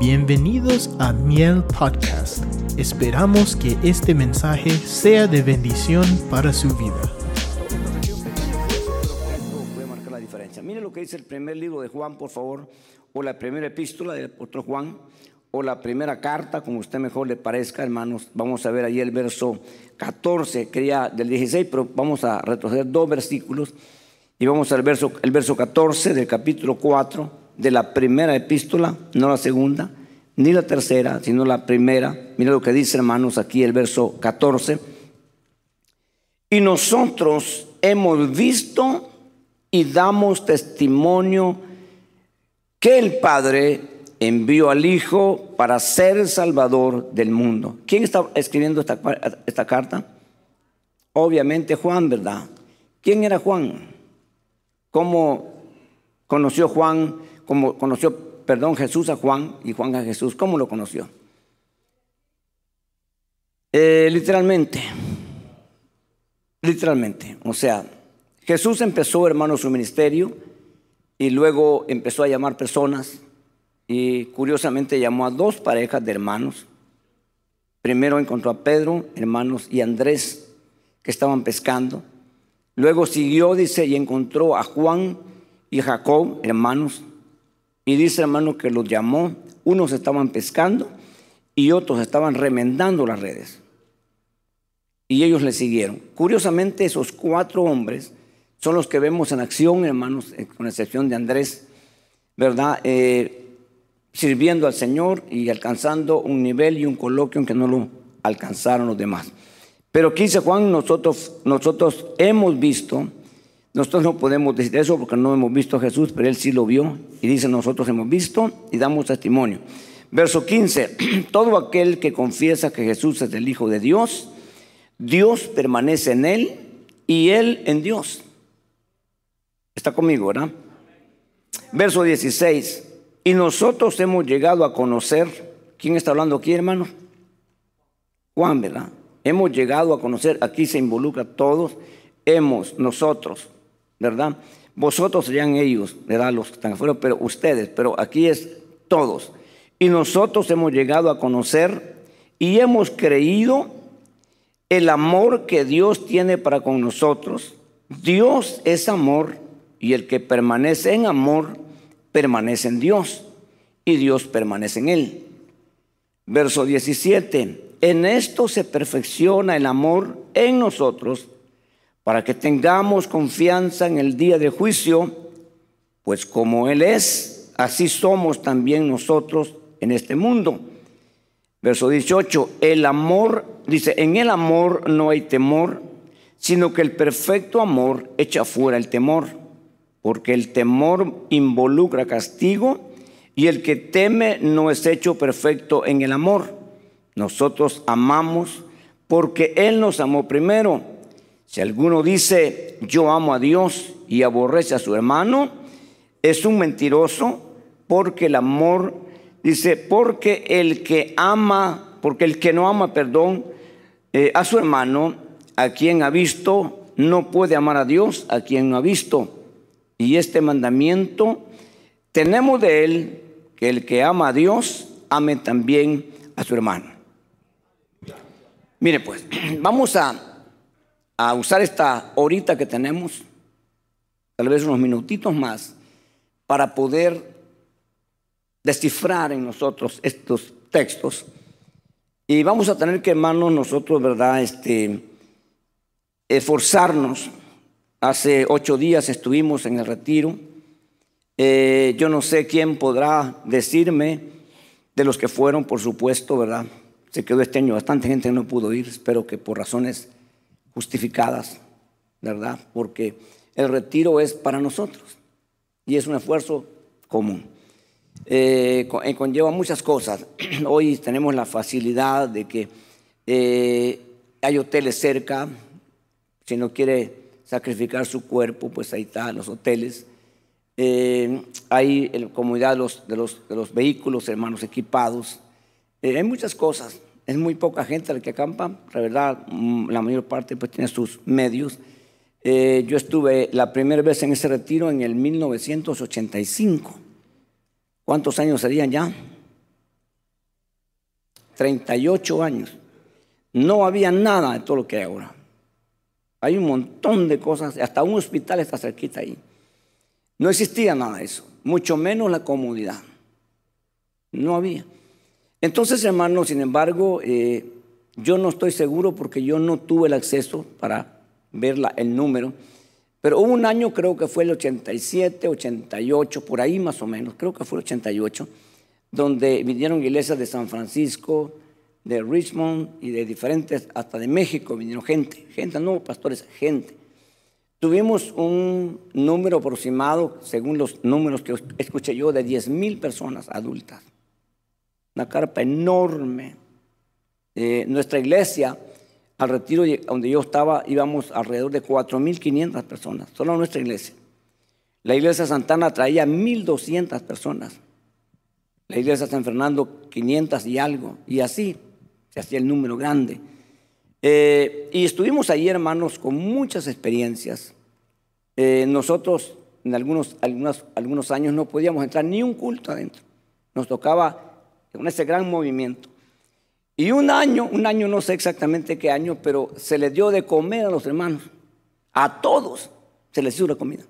Bienvenidos a Miel Podcast. Esperamos que este mensaje sea de bendición para su vida. Puede marcar la diferencia. Mire lo que dice el primer libro de Juan, por favor, o la primera epístola del apóstol Juan, o la primera carta, como usted mejor le parezca, hermanos. Vamos a ver ahí el verso 14, quería del 16, pero vamos a retroceder dos versículos y vamos al verso, el verso 14 del capítulo 4 de la primera epístola, no la segunda, ni la tercera, sino la primera. Mira lo que dice, hermanos, aquí el verso 14. Y nosotros hemos visto y damos testimonio que el Padre envió al Hijo para ser el Salvador del mundo. ¿Quién está escribiendo esta, esta carta? Obviamente Juan, ¿verdad? ¿Quién era Juan? ¿Cómo conoció Juan? ¿Cómo conoció, perdón, Jesús a Juan y Juan a Jesús? ¿Cómo lo conoció? Eh, literalmente, literalmente. O sea, Jesús empezó, hermano, su ministerio y luego empezó a llamar personas y curiosamente llamó a dos parejas de hermanos. Primero encontró a Pedro, hermanos, y Andrés, que estaban pescando. Luego siguió, dice, y encontró a Juan y Jacob, hermanos. Y dice, hermano, que los llamó. Unos estaban pescando y otros estaban remendando las redes. Y ellos le siguieron. Curiosamente, esos cuatro hombres son los que vemos en acción, hermanos, eh, con excepción de Andrés, ¿verdad? Eh, sirviendo al Señor y alcanzando un nivel y un coloquio en que no lo alcanzaron los demás. Pero aquí Juan, nosotros, nosotros hemos visto, nosotros no podemos decir eso porque no hemos visto a Jesús, pero él sí lo vio y dice nosotros hemos visto y damos testimonio. Verso 15, todo aquel que confiesa que Jesús es el Hijo de Dios, Dios permanece en él y él en Dios. Está conmigo, ¿verdad? Verso 16, y nosotros hemos llegado a conocer, ¿quién está hablando aquí, hermano? Juan, ¿verdad? Hemos llegado a conocer, aquí se involucra todos, hemos, nosotros, ¿verdad? Vosotros serían ellos, ¿verdad? Los que están afuera, pero ustedes, pero aquí es todos. Y nosotros hemos llegado a conocer y hemos creído el amor que Dios tiene para con nosotros. Dios es amor y el que permanece en amor permanece en Dios y Dios permanece en él. Verso 17. En esto se perfecciona el amor en nosotros para que tengamos confianza en el día de juicio, pues como Él es, así somos también nosotros en este mundo. Verso 18, el amor, dice, en el amor no hay temor, sino que el perfecto amor echa fuera el temor, porque el temor involucra castigo y el que teme no es hecho perfecto en el amor. Nosotros amamos porque Él nos amó primero. Si alguno dice, yo amo a Dios y aborrece a su hermano, es un mentiroso porque el amor, dice, porque el que ama, porque el que no ama, perdón, eh, a su hermano, a quien ha visto, no puede amar a Dios, a quien no ha visto. Y este mandamiento tenemos de él, que el que ama a Dios, ame también a su hermano. Mire pues, vamos a, a usar esta horita que tenemos, tal vez unos minutitos más, para poder descifrar en nosotros estos textos. Y vamos a tener que, hermanos, nosotros, ¿verdad? Este, esforzarnos. Hace ocho días estuvimos en el retiro. Eh, yo no sé quién podrá decirme de los que fueron, por supuesto, ¿verdad? se quedó este año. Bastante gente no pudo ir, espero que por razones justificadas, ¿verdad? Porque el retiro es para nosotros y es un esfuerzo común. Eh, eh, conlleva muchas cosas. Hoy tenemos la facilidad de que eh, hay hoteles cerca. Si no quiere sacrificar su cuerpo, pues ahí están los hoteles. hay la comodidad los, de, los, de los vehículos, hermanos equipados hay muchas cosas. Es muy poca gente la que acampa. La verdad, mm, la mayor parte pues tiene sus medios. Eh, yo estuve la primera vez en ese retiro en el 1985. ¿Cuántos años serían ya? 38 años. No había nada de todo lo que hay ahora. Hay un montón de cosas, hasta un hospital está cerquita ahí. No existía nada de eso, mucho menos la comodidad. No había. Entonces, hermano, sin embargo, eh, yo no estoy seguro porque yo no tuve el acceso para ver el número, pero hubo un año, creo que fue el 87, 88, por ahí más o menos, creo que fue el 88, donde vinieron iglesias de San Francisco, de Richmond y de diferentes, hasta de México vinieron gente, gente, no pastores, gente. Tuvimos un número aproximado, según los números que escuché yo, de 10 mil personas adultas. Una carpa enorme. Eh, nuestra iglesia, al retiro donde yo estaba, íbamos alrededor de 4.500 personas, solo nuestra iglesia. La iglesia Santana traía 1.200 personas. La iglesia San Fernando 500 y algo. Y así se hacía el número grande. Eh, y estuvimos ahí, hermanos, con muchas experiencias. Eh, nosotros en algunos, algunos, algunos años no podíamos entrar ni un culto adentro. Nos tocaba con ese gran movimiento. Y un año, un año no sé exactamente qué año, pero se les dio de comer a los hermanos. A todos se les dio la comida.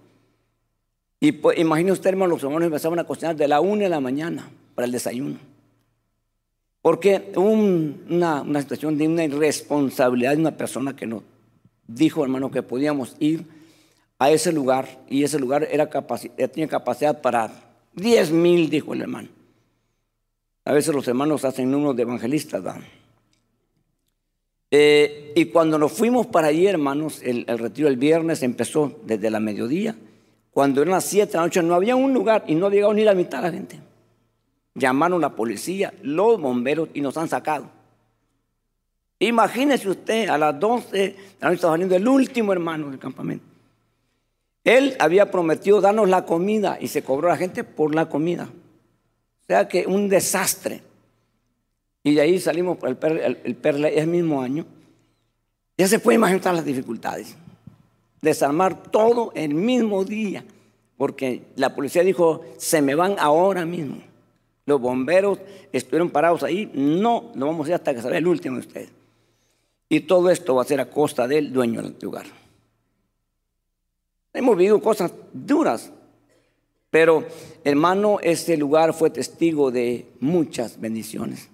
Y pues, usted, hermano, los hermanos empezaban a cocinar de la una de la mañana para el desayuno. Porque hubo una, una, situación de una irresponsabilidad de una persona que nos dijo, hermano, que podíamos ir a ese lugar y ese lugar era tenía capacidad para 10 mil, dijo el hermano. A veces los hermanos hacen números de evangelistas, eh, y cuando nos fuimos para allí, hermanos, el, el, retiro el viernes empezó desde la mediodía. Cuando eran las 7 de la noche no había un lugar y no había llegado ni la mitad de la gente. Llamaron la policía, los bomberos y nos han sacado. Imagínese usted, a las 12 de la noche estaba saliendo el último hermano del campamento. Él había prometido darnos la comida y se cobró a la gente por la comida. Sea que un desastre. Y de ahí salimos por el, per, el, mismo año. Ya se puede imaginar las dificultades. Desarmar todo el mismo día. Porque la policía dijo, se me van ahora mismo. Los bomberos estuvieron parados ahí. No, no vamos a ir hasta que salga el último de ustedes. Y todo esto va a ser a costa del dueño del lugar. Hemos vivido cosas duras, pero hermano, este lugar fue testigo de muchas bendiciones.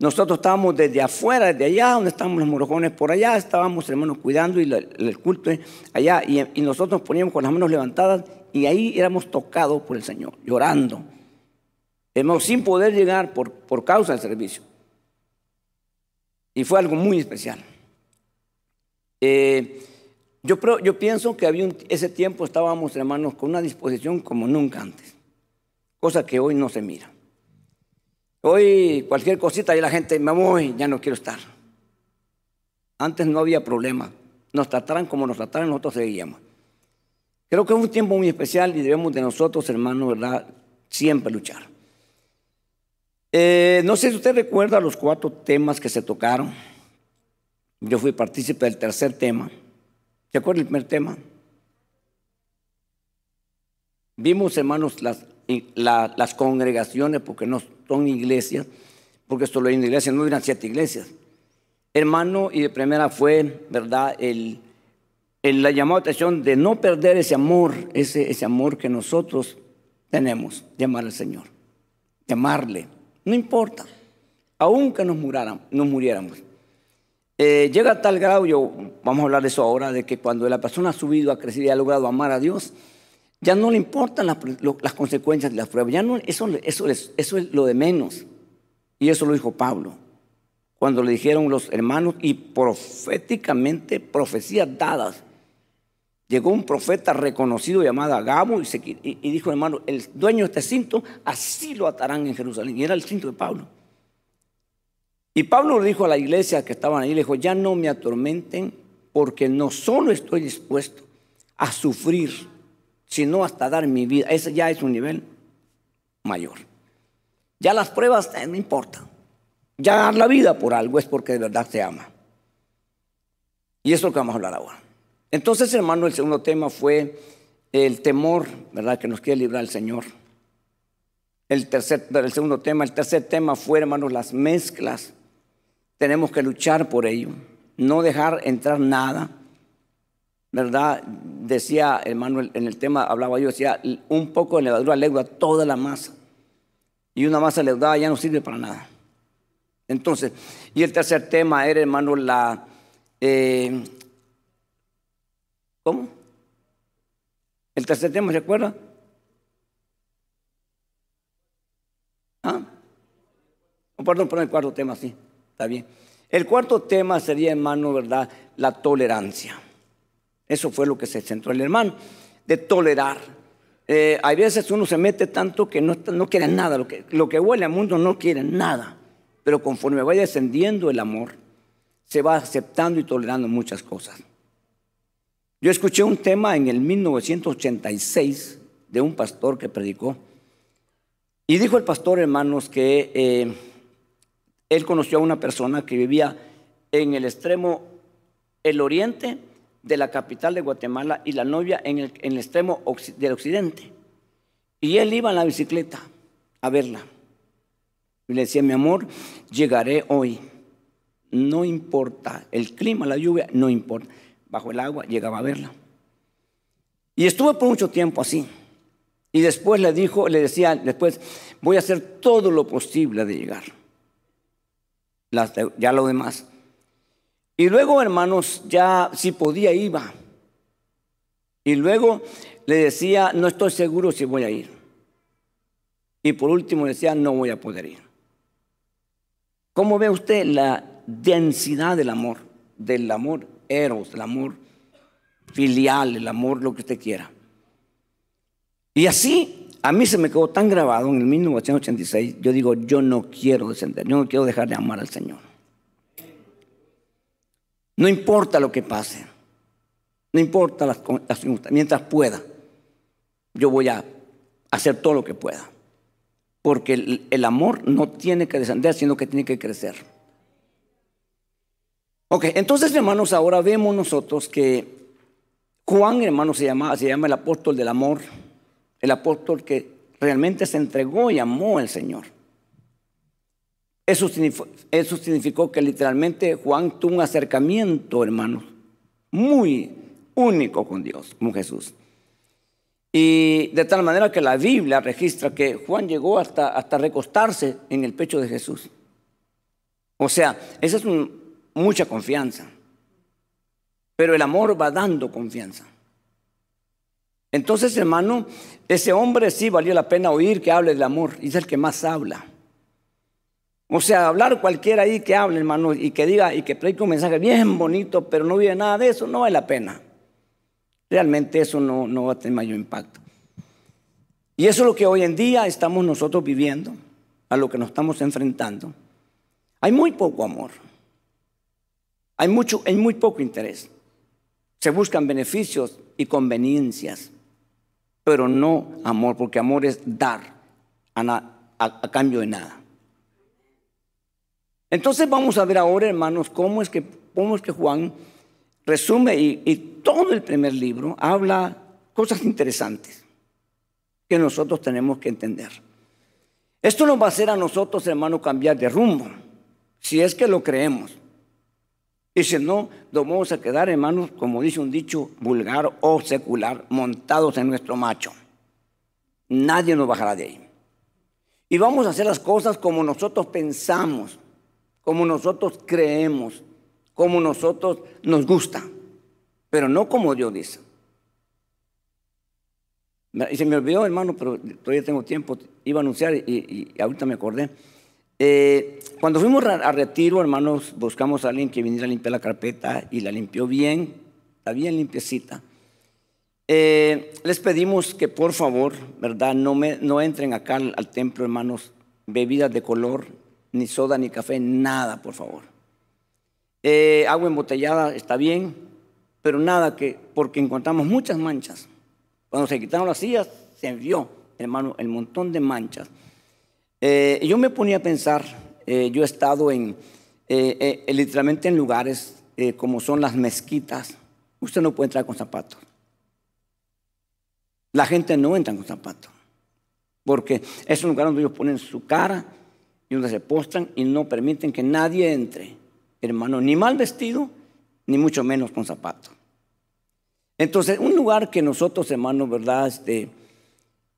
Nosotros estábamos desde afuera, desde allá, donde estamos los morojones, por allá estábamos, hermanos, cuidando y el culto allá, y, nosotros poníamos con las manos levantadas y ahí éramos tocados por el Señor, llorando. Hermanos, sin poder llegar por, por causa del servicio. Y fue algo muy especial. Eh, yo, pienso que ese tiempo estábamos, hermanos, con una disposición como nunca antes, cosa que hoy no se mira. Hoy cualquier cosita y la gente me voy, ya no quiero estar. Antes no había problema, nos trataran como nos trataran, nosotros seguíamos. Creo que es un tiempo muy especial y debemos de nosotros, hermanos, ¿verdad? Siempre luchar. Eh, no sé si usted recuerda los cuatro temas que se tocaron. Yo fui partícipe del tercer tema. ¿Se acuerda el primer tema? Vimos, hermanos, las, las congregaciones, porque no son iglesias, porque solo hay una iglesia, no eran siete iglesias. Hermano, y de primera fue, ¿verdad?, el, el, la llamada atención de no perder ese amor, ese, ese amor que nosotros tenemos, llamar al Señor, llamarle, no importa, aunque nos, muráramos, nos muriéramos. Eh, llega a tal grado, yo, vamos a hablar de eso ahora, de que cuando la persona ha subido, ha crecido y ha logrado amar a Dios, ya no le importan las, consecuencias de las pruebas, ya no, eso, eso, es, eso es lo de menos. Y eso lo dijo Pablo, cuando le dijeron los hermanos y proféticamente profecías dadas. Llegó un profeta reconocido llamado Agabo y, y dijo, hermano, el dueño de este cinto, así lo atarán en Jerusalén. Y era el cinto de Pablo. Y Pablo le dijo a la iglesia que estaban ahí, le dijo, ya no me atormenten porque no solo estoy dispuesto a sufrir, sino hasta dar mi vida. Ese ya es un nivel mayor. Ya las pruebas eh, no importan. Ya dar la vida por algo es porque de verdad se ama. Y eso es lo que vamos a hablar ahora. Entonces, hermano, el segundo tema fue el temor, ¿verdad? Que nos quiere librar el Señor. el, tercer, el segundo tema. El tercer tema fue, hermanos, las mezclas. Tenemos que luchar por ello. No dejar entrar nada. ¿Verdad? Decía, hermano, en el tema hablaba yo, decía, un poco de levadura legua toda la masa. Y una masa leudada ya no sirve para nada. Entonces, y el tercer tema era, hermano, la... Eh, ¿Cómo? El tercer tema, ¿se acuerda? ¿Ah? Oh, perdón, perdón, el cuarto tema, sí, está bien. El cuarto tema sería, hermano, ¿verdad? La tolerancia. Eso fue lo que se centró el hermano, de tolerar. Eh, hay veces uno se mete tanto que no, no quiere nada, lo que, lo que huele al mundo no quiere nada, pero conforme vaya descendiendo el amor, se va aceptando y tolerando muchas cosas. Yo escuché un tema en el 1986 de un pastor que predicó y dijo el pastor, hermanos, que eh, él conoció a una persona que vivía en el extremo, el oriente de la capital de Guatemala y la novia en el, en el extremo del occidente. Y él iba en la bicicleta a verla. Y le decía, mi amor, llegaré hoy. No importa, el clima, la lluvia, no importa. Bajo el agua llegaba a verla. Y estuvo por mucho tiempo así. Y después le dijo, le decía, después voy a hacer todo lo posible de llegar. Ya lo demás. Y luego, hermanos, ya si podía iba. Y luego le decía, no estoy seguro si voy a ir. Y por último decía, no voy a poder ir. ¿Cómo ve usted la densidad del amor? Del amor eros, del amor filial, el amor, lo que usted quiera. Y así, a mí se me quedó tan grabado en el 1986, yo digo, yo no quiero descender, yo no quiero dejar de amar al Señor. No importa lo que pase, no importa las, mientras pueda, yo voy a hacer todo lo que pueda. Porque el, amor no tiene que descender, sino que tiene que crecer. Ok, entonces hermanos, ahora vemos nosotros que Juan, hermanos, se llama, se llama el apóstol del amor el apóstol que realmente se entregó y amó al Señor. Eso significó, que literalmente Juan tuvo un acercamiento, hermanos, muy único con Dios, con Jesús. Y de tal manera que la Biblia registra que Juan llegó hasta, hasta recostarse en el pecho de Jesús. O sea, esa es mucha confianza. Pero el amor va dando confianza. Entonces, hermano, ese hombre sí valió la pena oír que hable del amor, y es el que más habla. O sea, hablar cualquiera ahí que hable, hermano, y que diga y que predique un mensaje bien bonito, pero no vive nada de eso, no vale la pena. Realmente eso no, no va a tener mayor impacto. Y eso es lo que hoy en día estamos nosotros viviendo, a lo que nos estamos enfrentando. Hay muy poco amor. Hay, mucho, hay muy poco interés. Se buscan beneficios y conveniencias pero no amor, porque amor es dar a, cambio de nada. Entonces vamos a ver ahora, hermanos, cómo es que, cómo es que Juan resume y, y todo el primer libro habla cosas interesantes que nosotros tenemos que entender. Esto nos va a hacer a nosotros, hermanos, cambiar de rumbo, si es que lo creemos. Si no, nos vamos a quedar, hermanos, como dice un dicho vulgar o secular, montados en nuestro macho. Nadie nos bajará de ahí. Y vamos a hacer las cosas como nosotros pensamos, como nosotros creemos, como nosotros nos gusta, pero no como Dios dice. Y se me olvidó, hermano, pero todavía tengo tiempo. Iba a anunciar y, y ahorita me acordé. Eh, cuando fuimos a retiro, hermanos, buscamos a alguien que viniera a limpiar la carpeta y la limpió bien, está bien limpiecita. Eh, les pedimos que por favor, ¿verdad? No, me, no entren acá al, templo, hermanos, bebidas de color, ni soda, ni café, nada, por favor. Eh, agua embotellada está bien, pero nada que, porque encontramos muchas manchas. Cuando se quitaron las sillas, se vio, hermano, el montón de manchas. Eh, yo me ponía a pensar, eh, yo he estado en, eh, literalmente en lugares como son las mezquitas. Usted no puede entrar con zapatos. La gente no entra con zapatos. porque es un lugar donde ellos ponen su cara y donde se postran y no permiten que nadie entre, hermano, ni mal vestido, ni mucho menos con zapatos. Entonces, un lugar que nosotros, hermanos, ¿verdad? Este,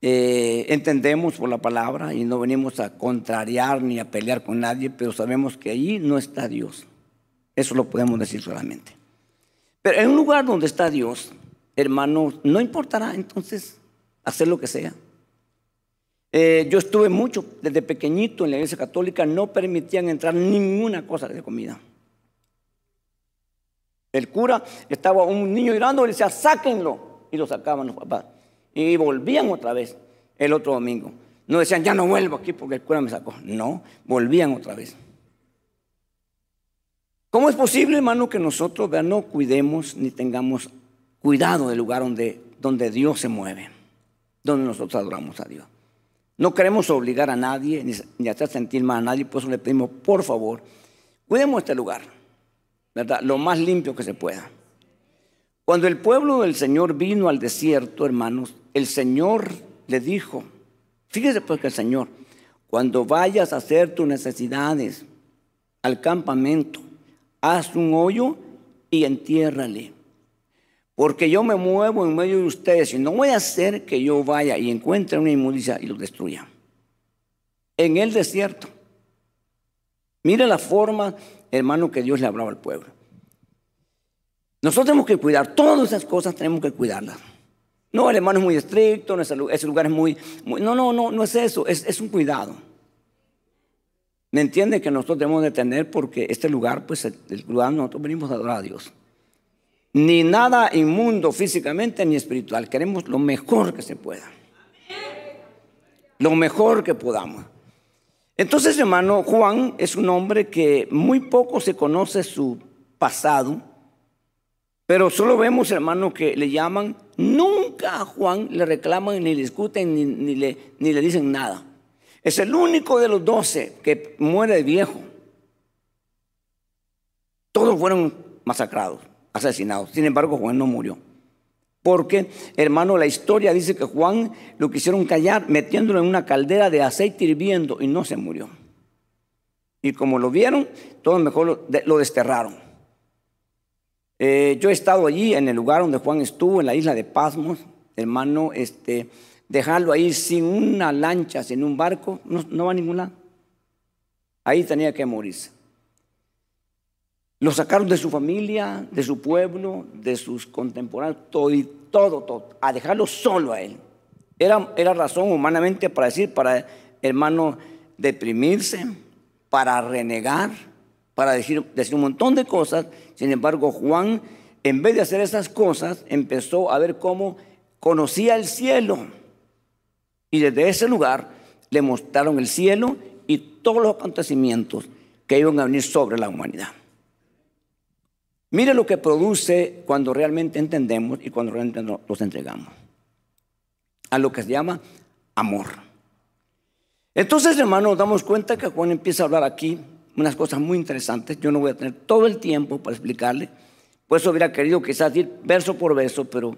eh, entendemos por la palabra y no venimos a contrariar ni a pelear con nadie, pero sabemos que allí no está Dios. Eso lo podemos decir solamente. Pero en un lugar donde está Dios, hermanos, no importará entonces hacer lo que sea. Eh, yo estuve mucho, desde pequeñito en la iglesia católica, no permitían entrar ninguna cosa de comida. El cura estaba un niño llorando y le decía, sáquenlo. Y lo sacaban los papás. Y volvían otra vez el otro domingo. No decían, ya no vuelvo aquí porque el cura me sacó. No, volvían otra vez. ¿Cómo es posible, hermano, que nosotros no cuidemos ni tengamos cuidado del lugar donde, donde Dios se mueve, donde nosotros adoramos a Dios? No queremos obligar a nadie ni, hacer sentir mal a nadie, por eso le pedimos, por favor, cuidemos este lugar, ¿verdad? Lo más limpio que se pueda. Cuando el pueblo del Señor vino al desierto, hermanos, el Señor le dijo, fíjese pues que el Señor, cuando vayas a hacer tus necesidades al campamento, haz un hoyo y entiérrale. Porque yo me muevo en medio de ustedes y no voy a hacer que yo vaya y encuentre una inmundicia y los destruya. En el desierto. Mire la forma, hermano, que Dios le hablaba al pueblo. Nosotros tenemos que cuidar, todas esas cosas tenemos que cuidarlas. No, el hermano es muy estricto, ese lugar es muy, no, no, no, no es eso, es, un cuidado. ¿Me entiende que nosotros debemos de tener porque este lugar, pues el, lugar nosotros venimos a adorar a Dios. Ni nada inmundo físicamente ni espiritual. Queremos lo mejor que se pueda. Lo mejor que podamos. Entonces, hermano, Juan es un hombre que muy poco se conoce su pasado pero solo vemos, hermano, que le llaman, nunca a Juan le reclaman, ni le discuten, ni, le, dicen nada. Es el único de los doce que muere viejo. Todos fueron masacrados, asesinados. Sin embargo, Juan no murió. Porque, hermano, la historia dice que Juan lo quisieron callar metiéndolo en una caldera de aceite hirviendo y no se murió. Y como lo vieron, todos mejor lo desterraron. Eh, yo he estado allí en el lugar donde Juan estuvo, en la isla de Pasmos, hermano, este, dejarlo ahí sin una lancha, sin un barco, no, va a ningún lado. Ahí tenía que morirse. Lo sacaron de su familia, de su pueblo, de sus contemporáneos, todo, todo, todo, a dejarlo solo a él. Era, era razón humanamente para decir, para hermano, deprimirse, para renegar para decir, decir un montón de cosas. Sin embargo, Juan, en vez de hacer esas cosas, empezó a ver cómo conocía el cielo. Y desde ese lugar le mostraron el cielo y todos los acontecimientos que iban a venir sobre la humanidad. Mire lo que produce cuando realmente entendemos y cuando realmente nos entregamos. A lo que se llama amor. Entonces, hermanos, damos cuenta que Juan empieza a hablar aquí unas cosas muy interesantes. Yo no voy a tener todo el tiempo para explicarle. Por eso hubiera querido quizás ir verso por verso, pero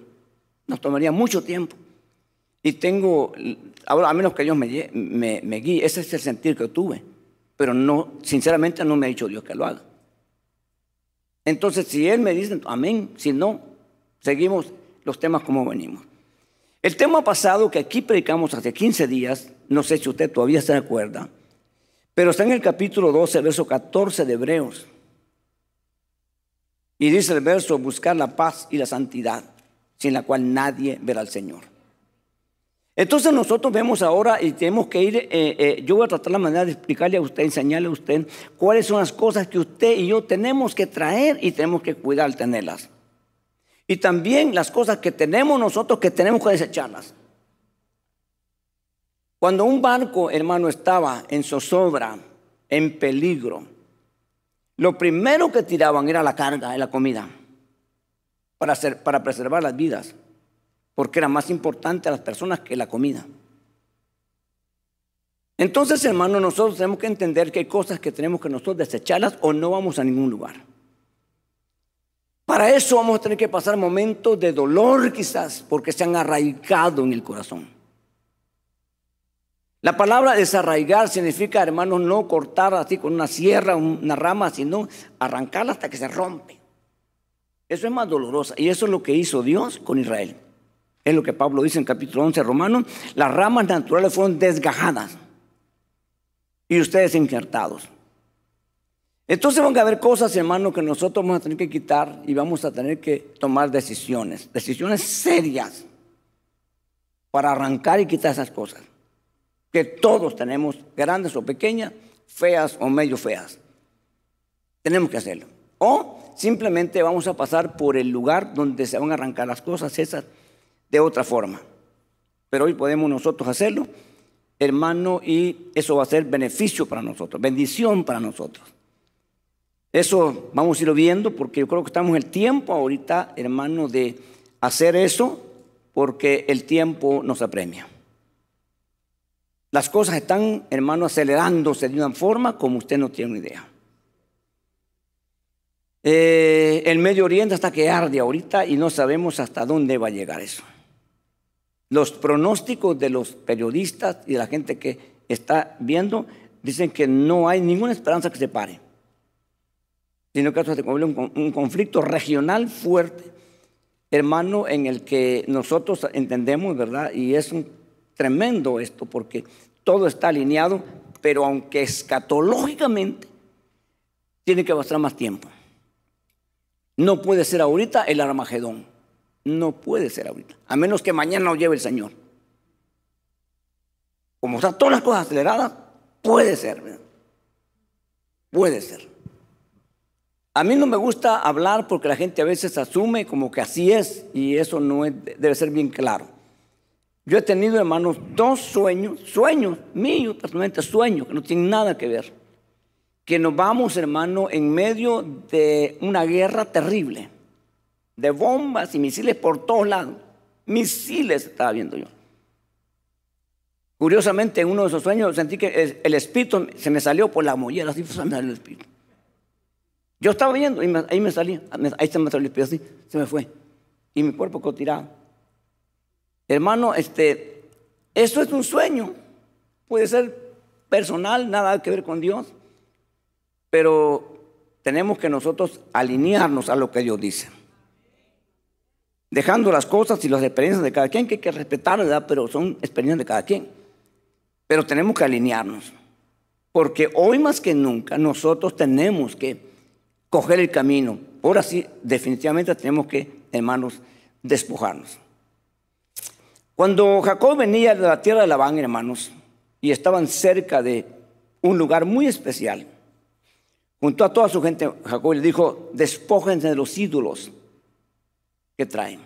nos tomaría mucho tiempo. Y tengo, a menos que Dios me guíe, ese es el sentir que tuve. Pero no, sinceramente no me ha dicho Dios que lo haga. Entonces, si Él me dice, amén. Si no, seguimos los temas como venimos. El tema pasado que aquí predicamos hace 15 días, no sé si usted todavía se acuerda, pero está en el capítulo 12, verso 14 de Hebreos. Y dice el verso, buscar la paz y la santidad, sin la cual nadie verá al Señor. Entonces nosotros vemos ahora y tenemos que ir, eh, eh, yo voy a tratar la manera de explicarle a usted, enseñarle a usted cuáles son las cosas que usted y yo tenemos que traer y tenemos que cuidar tenerlas. Y también las cosas que tenemos nosotros que tenemos que desecharlas. Cuando un barco, hermano, estaba en zozobra, en peligro, lo primero que tiraban era la carga, la comida, para, para preservar las vidas, porque era más importante a las personas que la comida. Entonces, hermano, nosotros tenemos que entender que hay cosas que tenemos que nosotros desecharlas o no vamos a ningún lugar. Para eso vamos a tener que pasar momentos de dolor quizás, porque se han arraigado en el corazón. La palabra desarraigar significa, hermanos, no cortar así con una sierra, una rama, sino arrancarla hasta que se rompe. Eso es más doloroso. Y eso es lo que hizo Dios con Israel. Es lo que Pablo dice en capítulo 11 romano. Las ramas naturales fueron desgajadas y ustedes injertados. Entonces van a haber cosas, hermanos, que nosotros vamos a tener que quitar y vamos a tener que tomar decisiones, decisiones serias para arrancar y quitar esas cosas que todos tenemos, grandes o pequeñas, feas o medio feas. Tenemos que hacerlo. O simplemente vamos a pasar por el lugar donde se van a arrancar las cosas esas de otra forma. Pero hoy podemos nosotros hacerlo, hermano, y eso va a ser beneficio para nosotros, bendición para nosotros. Eso vamos a irlo viendo porque yo creo que estamos en el tiempo ahorita, hermano, de hacer eso porque el tiempo nos apremia. Las cosas están, hermano, acelerándose de una forma como usted no tiene una idea. Eh, el Medio Oriente hasta que arde ahorita y no sabemos hasta dónde va a llegar eso. Los pronósticos de los periodistas y de la gente que está viendo dicen que no hay ninguna esperanza que se pare, sino que esto se un conflicto regional fuerte, hermano, en el que nosotros entendemos, ¿verdad? Y es un tremendo esto porque todo está alineado, pero aunque escatológicamente tiene que bastar más tiempo. No puede ser ahorita el Armagedón. No puede ser ahorita. A menos que mañana lo lleve el Señor. Como están todas las cosas aceleradas, puede ser. Puede ser. A mí no me gusta hablar porque la gente a veces asume como que así es y eso no debe ser bien claro. Yo he tenido, hermanos, dos sueños, sueños míos, personalmente sueños, que no tienen nada que ver. Que nos vamos, hermano, en medio de una guerra terrible, de bombas y misiles por todos lados. Misiles estaba viendo yo. Curiosamente, en uno de esos sueños sentí que el espíritu se me salió por la mollera, así se me salió el espíritu. Yo estaba viendo y ahí me salía, ahí se me salió el espíritu, así se me fue. Y mi cuerpo quedó tirado. Hermano, este, esto es un sueño. Puede ser personal, nada que ver con Dios. Pero tenemos que nosotros alinearnos a lo que Dios dice. Dejando las cosas y las experiencias de cada quien, que hay que respetar, ¿verdad? Pero son experiencias de cada quien. Pero tenemos que alinearnos. Porque hoy más que nunca nosotros tenemos que coger el camino. Ahora sí, definitivamente tenemos que, hermanos, despojarnos. Cuando Jacob venía de la tierra de Labán, hermanos, y estaban cerca de un lugar muy especial, junto a toda su gente, Jacob le dijo, despójense de los ídolos que traen.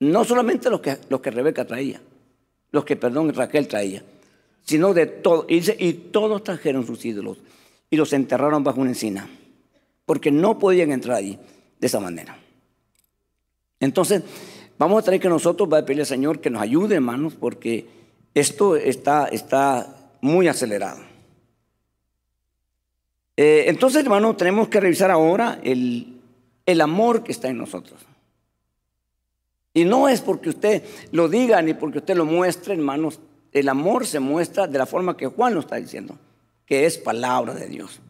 No solamente los que, los que Rebeca traía, los que, perdón, Raquel traía, sino de todo. Y, y todos trajeron sus ídolos y los enterraron bajo una encina, porque no podían entrar allí de esa manera. Entonces, Vamos a tener que nosotros va a pedirle al Señor que nos ayude, hermanos, porque esto está, está muy acelerado. Eh, entonces, hermanos, tenemos que revisar ahora el, el amor que está en nosotros. Y no es porque usted lo diga ni porque usted lo muestre, hermanos. El amor se muestra de la forma que Juan lo está diciendo, que es palabra de Dios.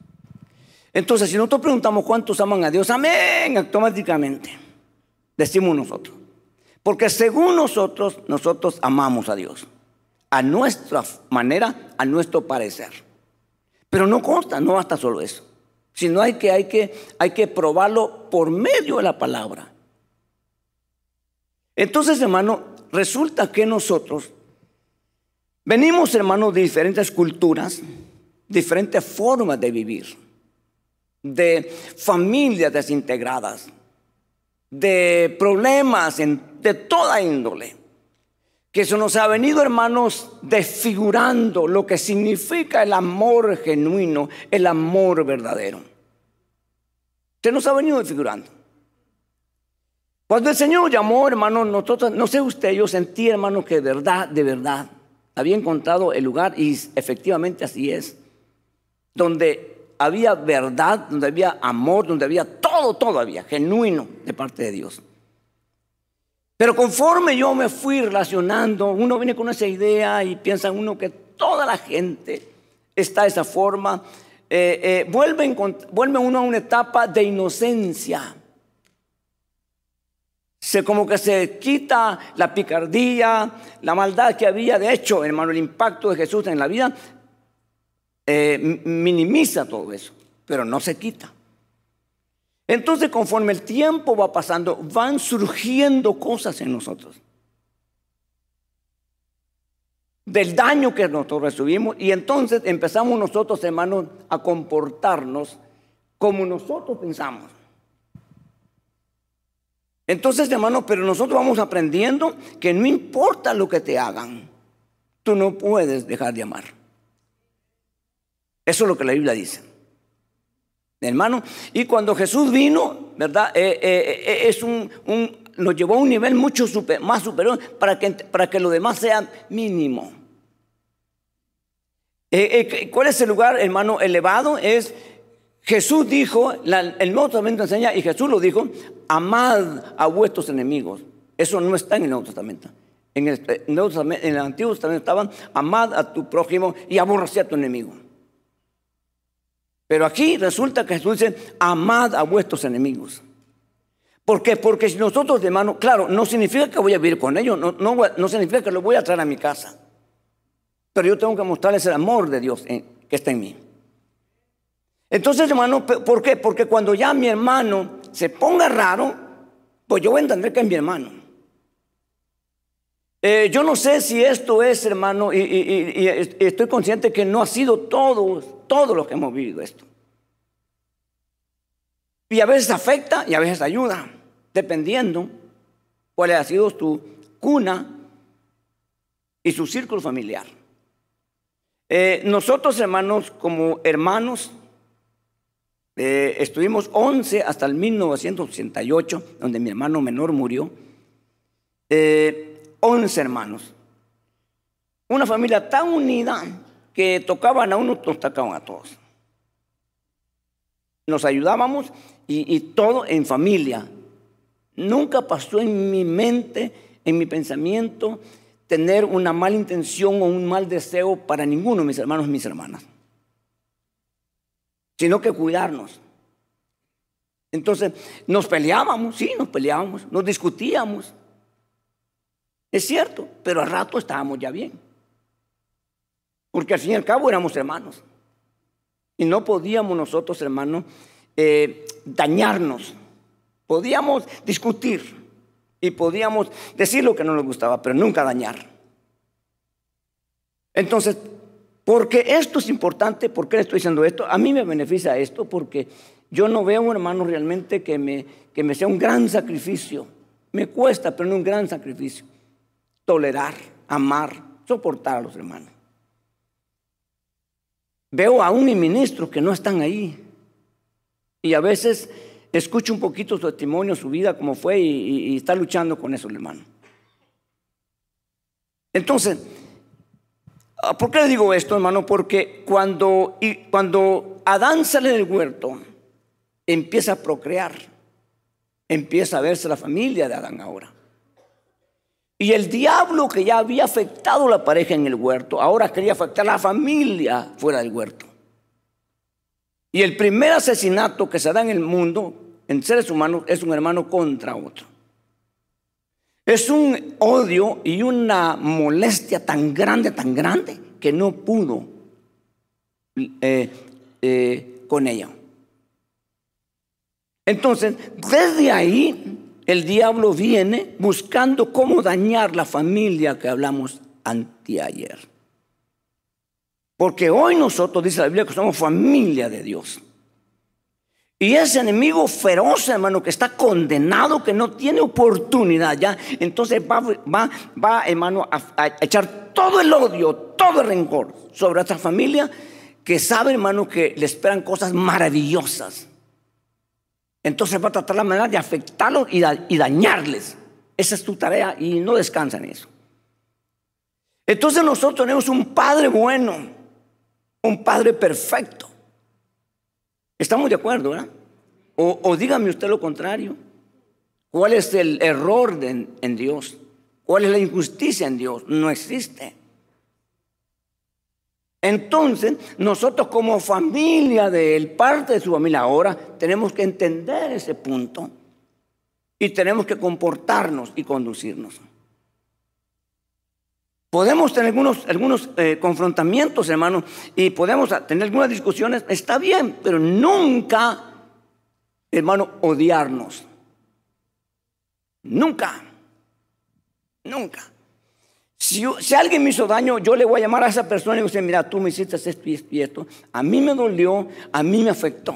Entonces, si nosotros preguntamos cuántos aman a Dios, amén, automáticamente decimos nosotros. Porque según nosotros, nosotros amamos a Dios. A nuestra manera, a nuestro parecer. Pero no consta, no basta solo eso. Sino hay que, hay que, hay que probarlo por medio de la palabra. Entonces, hermano, resulta que nosotros venimos, hermano, de diferentes culturas, diferentes formas de vivir, de familias desintegradas, de problemas de toda índole, que se nos ha venido, hermanos, desfigurando lo que significa el amor genuino, el amor verdadero. Se nos ha venido desfigurando. Cuando el Señor llamó, hermanos, nosotros, no sé usted, yo sentí, hermano, que de verdad, de verdad, había encontrado el lugar y efectivamente así es, donde había verdad, donde había amor, donde había todo, todo había, genuino de parte de Dios. Pero conforme yo me fui relacionando, uno viene con esa idea y piensa uno que toda la gente está de esa forma. Eh, eh, vuelve, vuelve uno a una etapa de inocencia. Se como que se quita la picardía, la maldad que había. De hecho, hermano, el impacto de Jesús en la vida eh, minimiza todo eso, pero no se quita. Entonces, conforme el tiempo va pasando, van surgiendo cosas en nosotros. Del daño que nosotros recibimos. Y entonces empezamos nosotros, hermanos, a comportarnos como nosotros pensamos. Entonces, hermanos, pero nosotros vamos aprendiendo que no importa lo que te hagan, tú no puedes dejar de amar. Eso es lo que la Biblia dice hermano. Y cuando Jesús vino, ¿verdad? Eh, eh, eh, es un, nos llevó a un nivel mucho más superior para que, para que lo demás sea mínimo. ¿Cuál es el lugar, hermano, elevado? Es Jesús dijo, el Nuevo Testamento enseña, y Jesús lo dijo, amad a vuestros enemigos. Eso no está en el Nuevo Testamento. En el, Antiguo Testamento estaban, amad a tu prójimo y aborrece a tu enemigo. Pero aquí resulta que Jesús dice, amad a vuestros enemigos. ¿Por qué? Porque si nosotros, hermano, claro, no significa que voy a vivir con ellos, no, no, significa que los voy a traer a mi casa. Pero yo tengo que mostrarles el amor de Dios que está en mí. Entonces, hermano, ¿por qué? Porque cuando ya mi hermano se ponga raro, pues yo voy a entender que es mi hermano. Eh, yo no sé si esto es, hermano, y, estoy consciente que no ha sido todos, todos los que hemos vivido esto. Y a veces afecta y a veces ayuda, dependiendo cuál ha sido tu cuna y su círculo familiar. Eh, nosotros, hermanos, como hermanos, eh, estuvimos 11 hasta el 1988, donde mi hermano menor murió. 11 hermanos. Una familia tan unida que tocaban a uno, nos tocaban a todos. Nos ayudábamos y, todo en familia. Nunca pasó en mi mente, en mi pensamiento, tener una mala intención o un mal deseo para ninguno de mis hermanos y mis hermanas, sino que cuidarnos. Entonces, nos peleábamos, sí, nos peleábamos, nos discutíamos, es cierto, pero al rato estábamos ya bien. Porque al fin y al cabo éramos hermanos. Y no podíamos nosotros, hermanos, eh, dañarnos. Podíamos discutir y podíamos decir lo que no nos gustaba, pero nunca dañar. Entonces, porque esto es importante, ¿por qué le estoy diciendo esto? A mí me beneficia esto porque yo no veo hermano realmente que me, que me sea un gran sacrificio. Me cuesta, pero no un gran sacrificio tolerar, amar, soportar a los hermanos. Veo a un ministro que no están ahí. Y a veces escucho un poquito su testimonio, su vida, cómo fue, y, está luchando con eso, hermano. Entonces, ah, ¿por qué le digo esto, hermano? Porque cuando, cuando Adán sale del huerto, empieza a procrear, empieza a verse la familia de Adán ahora. Y el diablo que ya había afectado a la pareja en el huerto, ahora quería afectar a la familia fuera del huerto. Y el primer asesinato que se da en el mundo, en seres humanos, es un hermano contra otro. Es un odio y una molestia tan grande, tan grande, que no pudo eh, eh, con ella. Entonces, desde ahí el diablo viene buscando cómo dañar la familia que hablamos anteayer. Porque hoy nosotros, dice la Biblia, que somos familia de Dios. Y ese enemigo feroz, hermano, que está condenado, que no tiene oportunidad ya, entonces va, va, va hermano, a, echar todo el odio, todo el rencor sobre esta familia que sabe, hermano, que le esperan cosas maravillosas. Entonces va a tratar la manera de afectarlos y, dañarles. Esa es tu tarea y no descansa en eso. Entonces nosotros tenemos un Padre bueno, un Padre perfecto. ¿Estamos de acuerdo, verdad? O, dígame usted lo contrario. ¿Cuál es el error en Dios? ¿Cuál es la injusticia en Dios? No existe. Entonces, nosotros como familia de él, parte de su familia, ahora tenemos que entender ese punto y tenemos que comportarnos y conducirnos. Podemos tener algunos, algunos eh, confrontamientos, hermano, y podemos tener algunas discusiones, está bien, pero nunca, hermano, odiarnos. Nunca. Nunca. Si, alguien me hizo daño, yo le voy a llamar a esa persona y le voy a decir, mira, tú me hiciste esto y esto. A mí me dolió, a mí me afectó.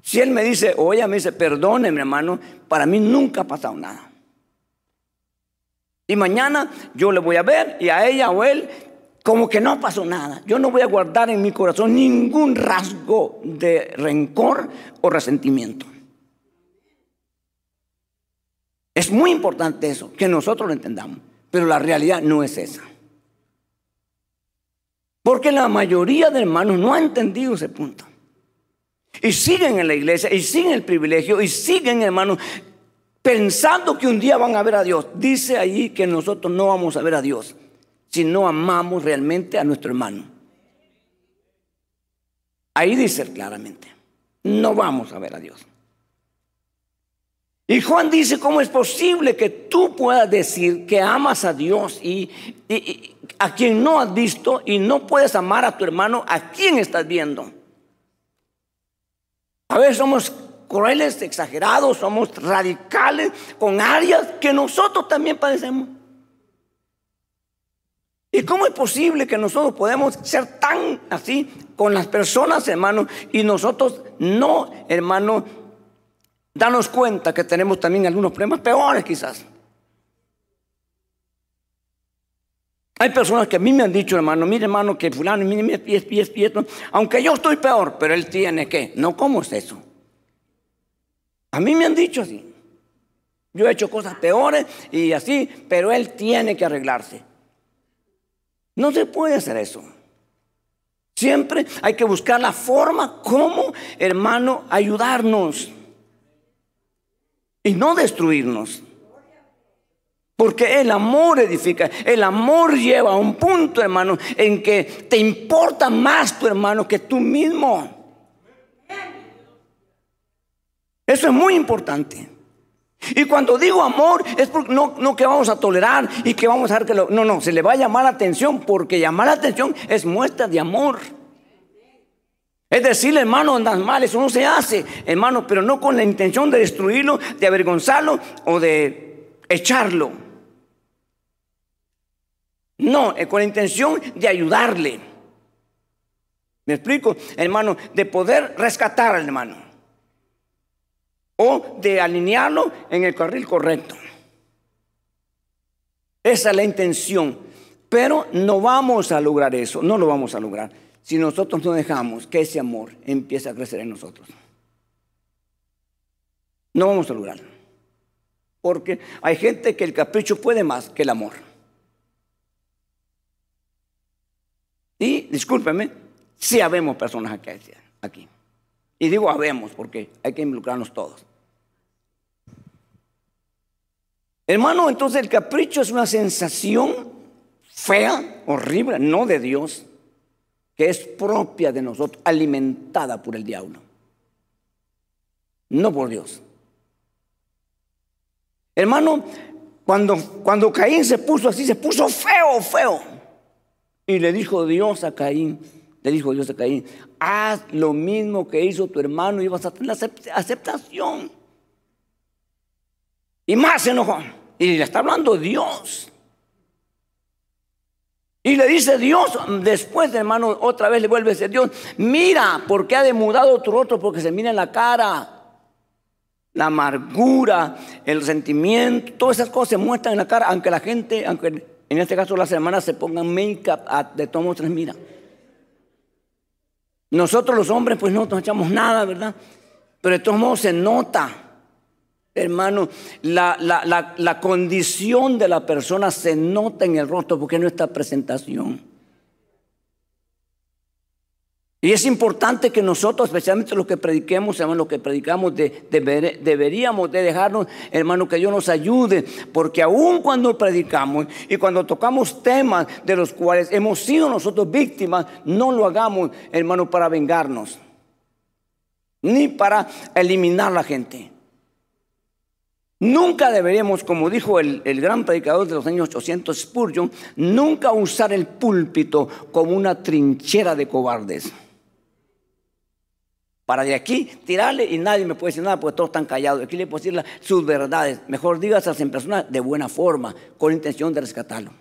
Si él me dice, oye, me dice, perdóneme, hermano, para mí nunca ha pasado nada. Y mañana yo le voy a ver y a ella o él como que no pasó nada. Yo no voy a guardar en mi corazón ningún rasgo de rencor o resentimiento. Es muy importante eso, que nosotros lo entendamos, pero la realidad no es esa. Porque la mayoría de hermanos no ha entendido ese punto. Y siguen en la iglesia, y siguen el privilegio, y siguen, hermanos, pensando que un día van a ver a Dios. Dice allí que nosotros no vamos a ver a Dios si no amamos realmente a nuestro hermano. Ahí dice claramente, no vamos a ver a Dios. Y Juan dice, ¿cómo es posible que tú puedas decir que amas a Dios y, a quien no has visto y no puedes amar a tu hermano, a quien estás viendo? A veces somos crueles, exagerados, somos radicales con áreas que nosotros también padecemos. ¿Y cómo es posible que nosotros podemos ser tan así con las personas, hermano, y nosotros no, hermano, Danos cuenta que tenemos también algunos problemas peores quizás. Hay personas que a mí me han dicho, hermano, mire hermano, que fulano, mire, mire, pies, pies, pies, aunque yo estoy peor, pero él tiene que. No, ¿cómo es eso? A mí me han dicho así. Yo he hecho cosas peores y así, pero él tiene que arreglarse. No se puede hacer eso. Siempre hay que buscar la forma como, hermano, ayudarnos y no destruirnos. Porque el amor edifica, el amor lleva a un punto, hermano, en que te importa más tu hermano que tú mismo. Eso es muy importante. Y cuando digo amor, es porque no, no que vamos a tolerar y que vamos a hacer que lo. No, no, se le va a llamar la atención porque llamar la atención es muestra de amor. Es decir, hermano, andas mal, eso no se hace, hermano, pero no con la intención de destruirlo, de avergonzarlo o de echarlo. No, con la intención de ayudarle. ¿Me explico? Hermano, de poder rescatar al hermano. O de alinearlo en el carril correcto. Esa es la intención. Pero no vamos a lograr eso, no lo vamos a lograr si nosotros no dejamos que ese amor empiece a crecer en nosotros. No vamos a lograrlo. Porque hay gente que el capricho puede más que el amor. Y discúlpeme, si habemos personas aquí, aquí. Y digo habemos porque hay que involucrarnos todos. Hermano, entonces el capricho es una sensación fea, horrible, no de Dios que es propia de nosotros, alimentada por el diablo, no por Dios. Hermano, cuando, cuando Caín se puso así, se puso feo, feo. Y le dijo Dios a Caín, le dijo Dios a Caín, haz lo mismo que hizo tu hermano y vas a tener aceptación. Y más se enojó. Y le está hablando Dios. Y le dice Dios, después hermano, otra vez le vuelve a decir Dios, mira, porque ha demudado tu rostro, porque se mira en la cara. La amargura, el sentimiento, todas esas cosas se muestran en la cara, aunque la gente, aunque en este caso las hermanas se pongan make-up de todos modos, mira. Nosotros los hombres pues no nos echamos nada, ¿verdad? Pero de todos modos se nota. Hermano, la, condición de la persona se nota en el rostro porque no está presentación. Y es importante que nosotros, especialmente los que prediquemos, hermano, lo que predicamos, deberíamos de dejarnos, hermano, que Dios nos ayude, porque aun cuando predicamos y cuando tocamos temas de los cuales hemos sido nosotros víctimas, no lo hagamos, hermano, para vengarnos, ni para eliminar a la gente. Nunca deberíamos, como dijo el, gran predicador de los años 800, Spurgeon, nunca usar el púlpito como una trinchera de cobardes para de aquí tirarle y nadie me puede decir nada porque todos están callados. Aquí le puedo decir sus verdades. Mejor dígaselas en persona de buena forma, con intención de rescatarlo.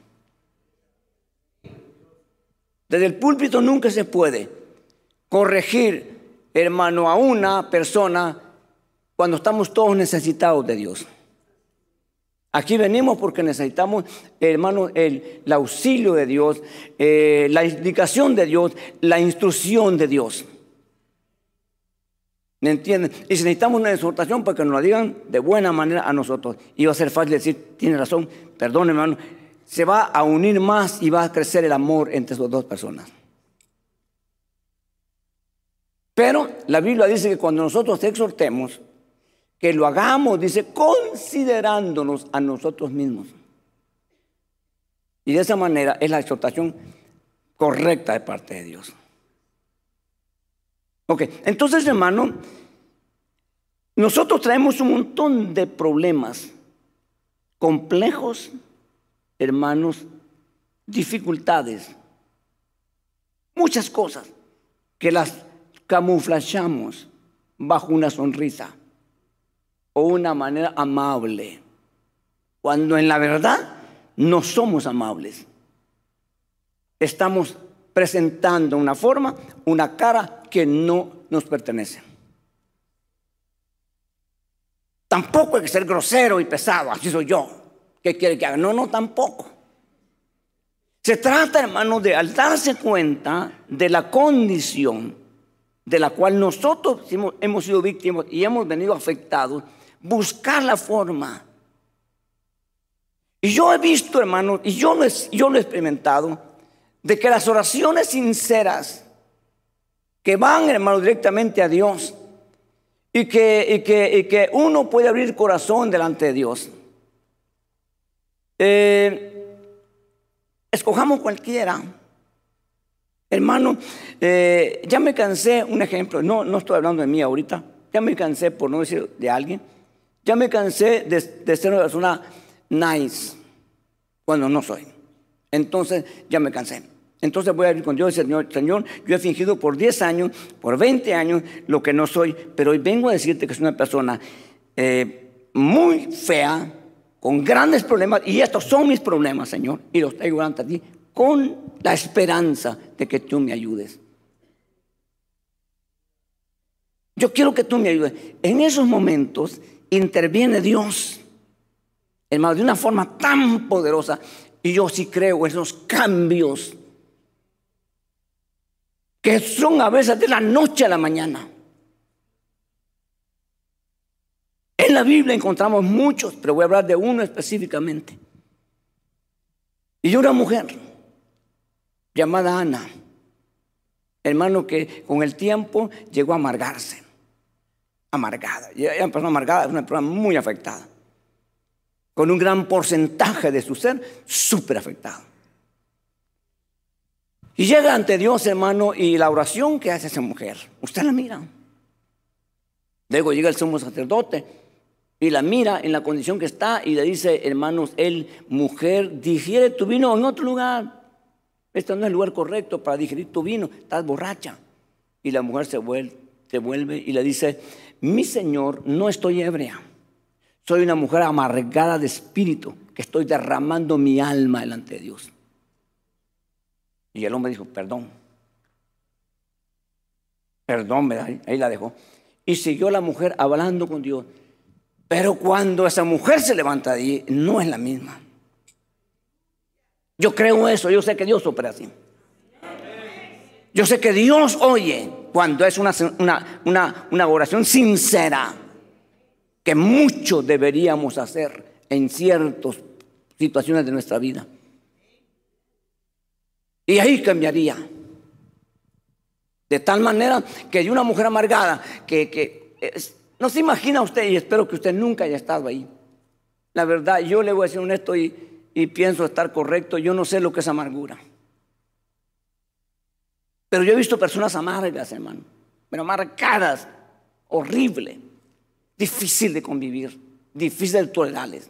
Desde el púlpito nunca se puede corregir, hermano, a una persona cuando estamos todos necesitados de Dios. Aquí venimos porque necesitamos, hermano, el, auxilio de Dios, eh, la indicación de Dios, la instrucción de Dios. ¿Me entienden? Y si necesitamos una exhortación para que nos la digan de buena manera a nosotros. Y va a ser fácil decir, tiene razón, perdón hermano. Se va a unir más y va a crecer el amor entre esas dos personas. Pero la Biblia dice que cuando nosotros exhortemos, que lo hagamos, dice, considerándonos a nosotros mismos. Y de esa manera es la exhortación correcta de parte de Dios. Ok, entonces hermano, nosotros traemos un montón de problemas complejos, hermanos, dificultades, muchas cosas que las camuflamos bajo una sonrisa o una manera amable, cuando en la verdad no somos amables. Estamos presentando una forma, una cara que no nos pertenece. Tampoco hay que ser grosero y pesado, así soy yo. ¿Qué quiere que haga? No, no, tampoco. Se trata, hermano, de al darse cuenta de la condición de la cual nosotros hemos sido víctimas y hemos venido afectados, buscar la forma. Y yo he visto, hermano, y yo lo he experimentado, de que las oraciones sinceras que van, hermano, directamente a Dios y que, que, uno puede abrir corazón delante de Dios. Eh, escojamos cualquiera. Hermano, eh, ya me cansé, un ejemplo, no, no estoy hablando de mí ahorita, ya me cansé, por no decir de alguien, ya me cansé de, ser una persona nice, cuando no soy. Entonces ya me cansé. Entonces voy a ir con Dios y Señor, Señor, yo he fingido por 10 años, por 20 años lo que no soy, pero hoy vengo a decirte que soy una persona eh, muy fea, con grandes problemas, y estos son mis problemas, Señor, y los traigo ante ti con la esperanza de que tú me ayudes. Yo quiero que tú me ayudes. En esos momentos interviene Dios, hermano, de una forma tan poderosa, y yo sí creo esos cambios que son a veces de la noche a la mañana. En la Biblia encontramos muchos, pero voy a hablar de uno específicamente. Y una mujer llamada Ana, hermano que con el tiempo llegó a amargarse, amargada. Y una persona amargada es una persona muy afectada, con un gran porcentaje de su ser súper afectado. Y llega ante Dios, hermano, y la oración que hace esa mujer, usted la mira. Luego llega el sumo sacerdote y la mira en la condición que está y le dice, hermanos, él, mujer, digiere tu vino en otro lugar. Este no es el lugar correcto para digerir tu vino, estás borracha. Y la mujer se vuelve, se vuelve y le dice, mi Señor, no estoy ebria. Soy una mujer amargada de espíritu, que estoy derramando mi alma delante de Dios. Y el hombre dijo, perdón. Perdón, ahí, la dejó. Y siguió la mujer hablando con Dios. Pero cuando esa mujer se levanta de allí, no es la misma. Yo creo eso, yo sé que Dios opera así. Yo sé que Dios oye cuando es una, una, una oración sincera, que mucho deberíamos hacer en ciertas situaciones de nuestra vida. Y ahí cambiaría. De tal manera que hay una mujer amargada que, no se imagina usted, y espero que usted nunca haya estado ahí. La verdad, yo le voy a decir honesto y, y pienso estar correcto, yo no sé lo que es amargura. Pero yo he visto personas amargas, hermano, pero amargadas, horrible, difícil de convivir, difícil de tolerarles.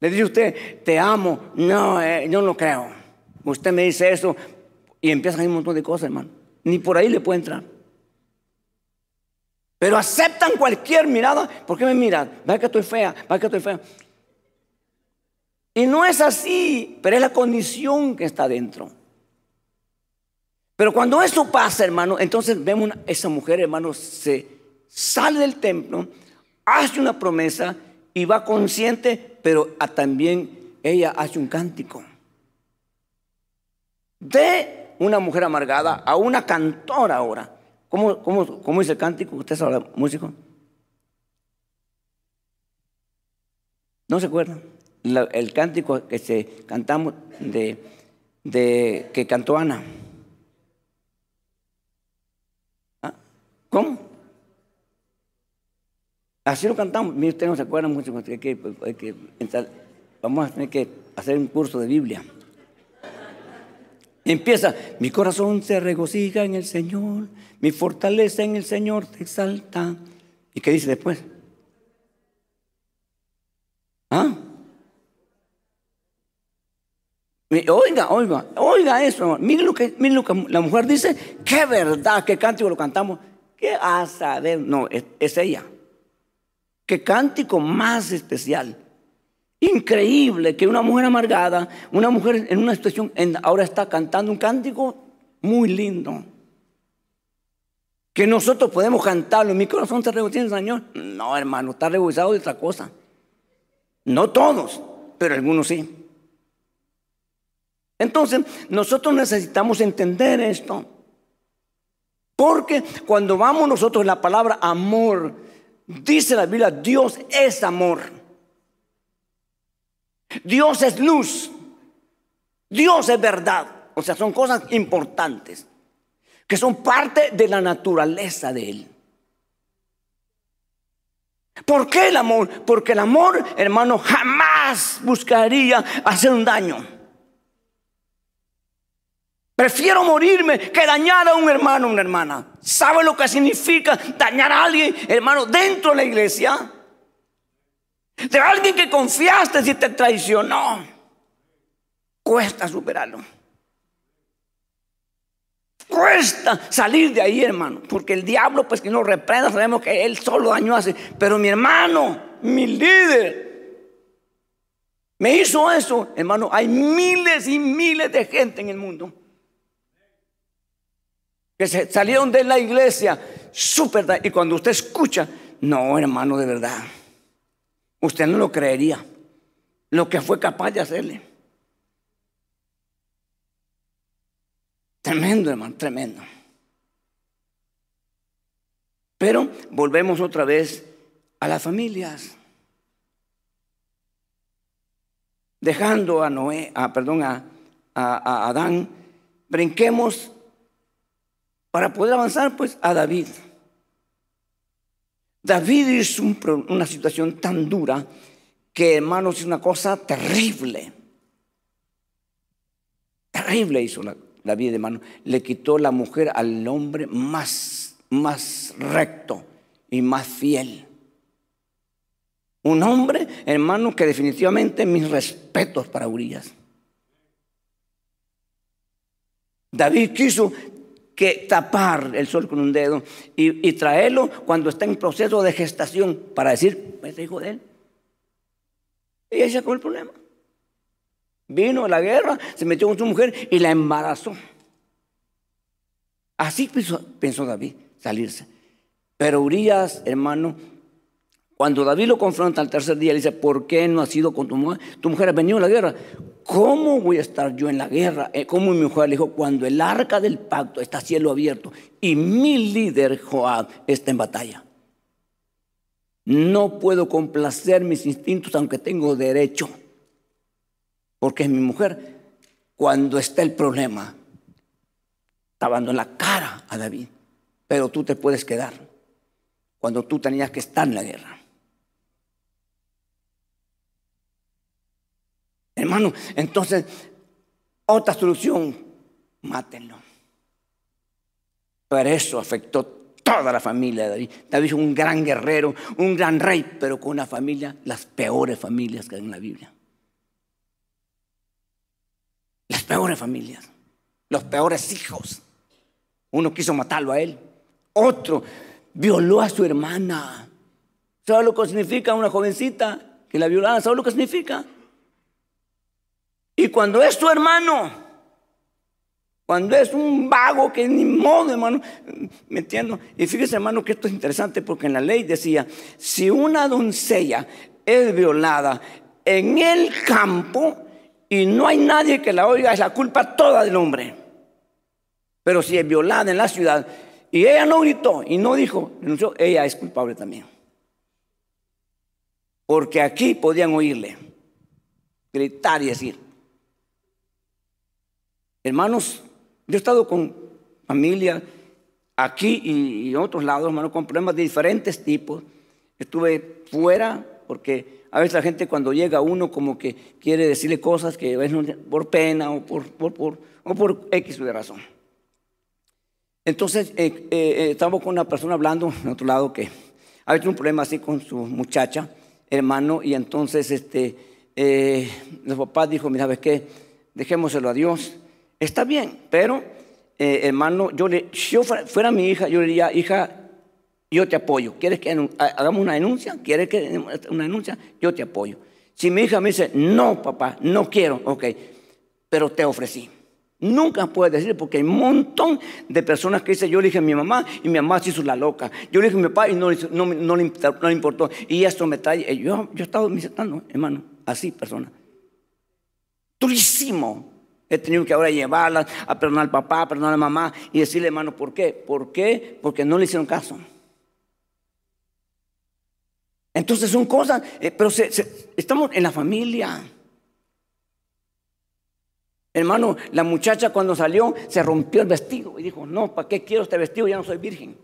Le dice usted, te amo, no, eh, yo no creo. Usted me dice eso y empieza a un montón de cosas, hermano. Ni por ahí le puede entrar. Pero aceptan cualquier mirada. ¿Por qué me miran? Va que estoy fea, va que estoy fea. Y no es así, pero es la condición que está dentro. Pero cuando eso pasa, hermano, entonces vemos esa mujer, hermano, se sale del templo, hace una promesa y va consciente, pero también ella hace un cántico. De una mujer amargada a una cantora ahora. ¿Cómo, cómo, dice el cántico? ¿Usted sabe músico? ¿No se acuerdan? el cántico que se cantamos de que cantó Ana. ¿Ah? ¿Cómo? Así lo cantamos. Mire, usted no se acuerda mucho. Hay que, hay que, vamos a tener que hacer un curso de Biblia. Empieza, mi corazón se regocija en el Señor, mi fortaleza en el Señor te exalta. ¿Y qué dice después? ¿Ah? Oiga, oiga, oiga eso. Mire lo que, mire lo que la mujer dice. Qué verdad, qué cántico lo cantamos. ¿Qué a saber? No, es, ella. Qué cántico más especial. Increíble que una mujer amargada, una mujer en una situación, ahora está cantando un cántico muy lindo. Que nosotros podemos cantarlo. Mi corazón está regocijando, Señor. No, hermano, está regocijado de otra cosa. No todos, pero algunos sí. Entonces, nosotros necesitamos entender esto. Porque cuando vamos nosotros la palabra amor, dice la Biblia, Dios es amor. Dios es luz. Dios es verdad. O sea, son cosas importantes que son parte de la naturaleza de Él. ¿Por qué el amor? Porque el amor, hermano, jamás buscaría hacer un daño. Prefiero morirme que dañar a un hermano o una hermana. ¿Sabe lo que significa dañar a alguien, hermano, dentro de la iglesia? De alguien que confiaste si te traicionó. Cuesta superarlo. Cuesta salir de ahí, hermano. Porque el diablo, pues que nos reprenda, sabemos que él solo daño hace. Pero mi hermano, mi líder, me hizo eso, hermano. Hay miles y miles de gente en el mundo que salieron de la iglesia, súper. Y cuando usted escucha, no, hermano, de verdad, usted no lo creería lo que fue capaz de hacerle. Tremendo, hermano, tremendo. Pero volvemos otra vez a las familias. Dejando a Noé, a, perdón, a, a Adán, brinquemos para poder avanzar, pues, a David. David es una situación tan dura que, hermanos, es una cosa terrible. Terrible hizo la, David, hermano. Le quitó la mujer al hombre más, más recto y más fiel. Un hombre, hermano, que definitivamente mis respetos para Urias. David quiso que tapar el sol con un dedo y, traerlo cuando está en proceso de gestación para decir, es hijo de él. Y ahí se el problema. Vino la guerra, se metió con su mujer y la embarazó. Así pensó, pensó David, salirse. Pero Urias, hermano, cuando David lo confronta al tercer día, le dice, ¿por qué no has sido con tu mujer? Tu mujer ha venido a la guerra. ¿Cómo voy a estar yo en la guerra? Eh, como mi mujer le dijo, cuando el arca del pacto está a cielo abierto y mi líder Joab está en batalla. No puedo complacer mis instintos aunque tengo derecho, porque es mi mujer. Cuando está el problema, estaba dando en la cara a David. Pero tú te puedes quedar cuando tú tenías que estar en la guerra. Hermano, entonces, otra solución, mátenlo. Pero eso afectó toda la familia de David. David es un gran guerrero, un gran rey, pero con una familia, las peores familias que hay en la Biblia. Las peores familias, los peores hijos. Uno quiso matarlo a él, otro violó a su hermana. ¿Sabe lo que significa una jovencita que la violaron? ¿Sabe lo que significa? Y cuando es tu hermano, cuando es un vago que ni modo, hermano, ¿me entiendo? Y fíjese, hermano, que esto es interesante porque en la ley decía, si una doncella es violada en el campo y no hay nadie que la oiga, es la culpa toda del hombre. Pero si es violada en la ciudad y ella no gritó y no dijo, ella es culpable también. Porque aquí podían oírle, gritar y decir, Hermanos, yo he estado con familia aquí y, en otros lados, hermanos, con problemas de diferentes tipos. Estuve fuera porque a veces la gente cuando llega uno como que quiere decirle cosas que a por pena o por, por, o por X de razón. Entonces, eh, eh, estamos con una persona hablando en otro lado que ha tenido un problema así con su muchacha, hermano, y entonces este, eh, los papás dijo, mira, ¿sabes qué? Dejémoselo a Dios. Está bien, pero eh, hermano, yo le, si yo fuera, mi hija, yo le diría, hija, yo te apoyo. ¿Quieres que hagamos una denuncia? ¿Quieres que una denuncia? Yo te apoyo. Si mi hija me dice, no, papá, no quiero, ok, pero te ofrecí. Nunca puede decir, porque hay un montón de personas que dicen, yo le dije a mi mamá y mi mamá se hizo la loca. Yo le dije a mi papá y no, no, no, le, importó. Y esto me trae, yo, yo he estado visitando, hermano, así, persona. Durísimo. He tenido que ahora llevarla a perdonar al papá, a perdonar a la mamá y decirle, hermano, ¿por qué? ¿Por qué? Porque no le hicieron caso. Entonces son cosas, eh, pero estamos en la familia. Hermano, la muchacha cuando salió se rompió el vestido y dijo, no, ¿para qué quiero este vestido? Ya no soy virgen.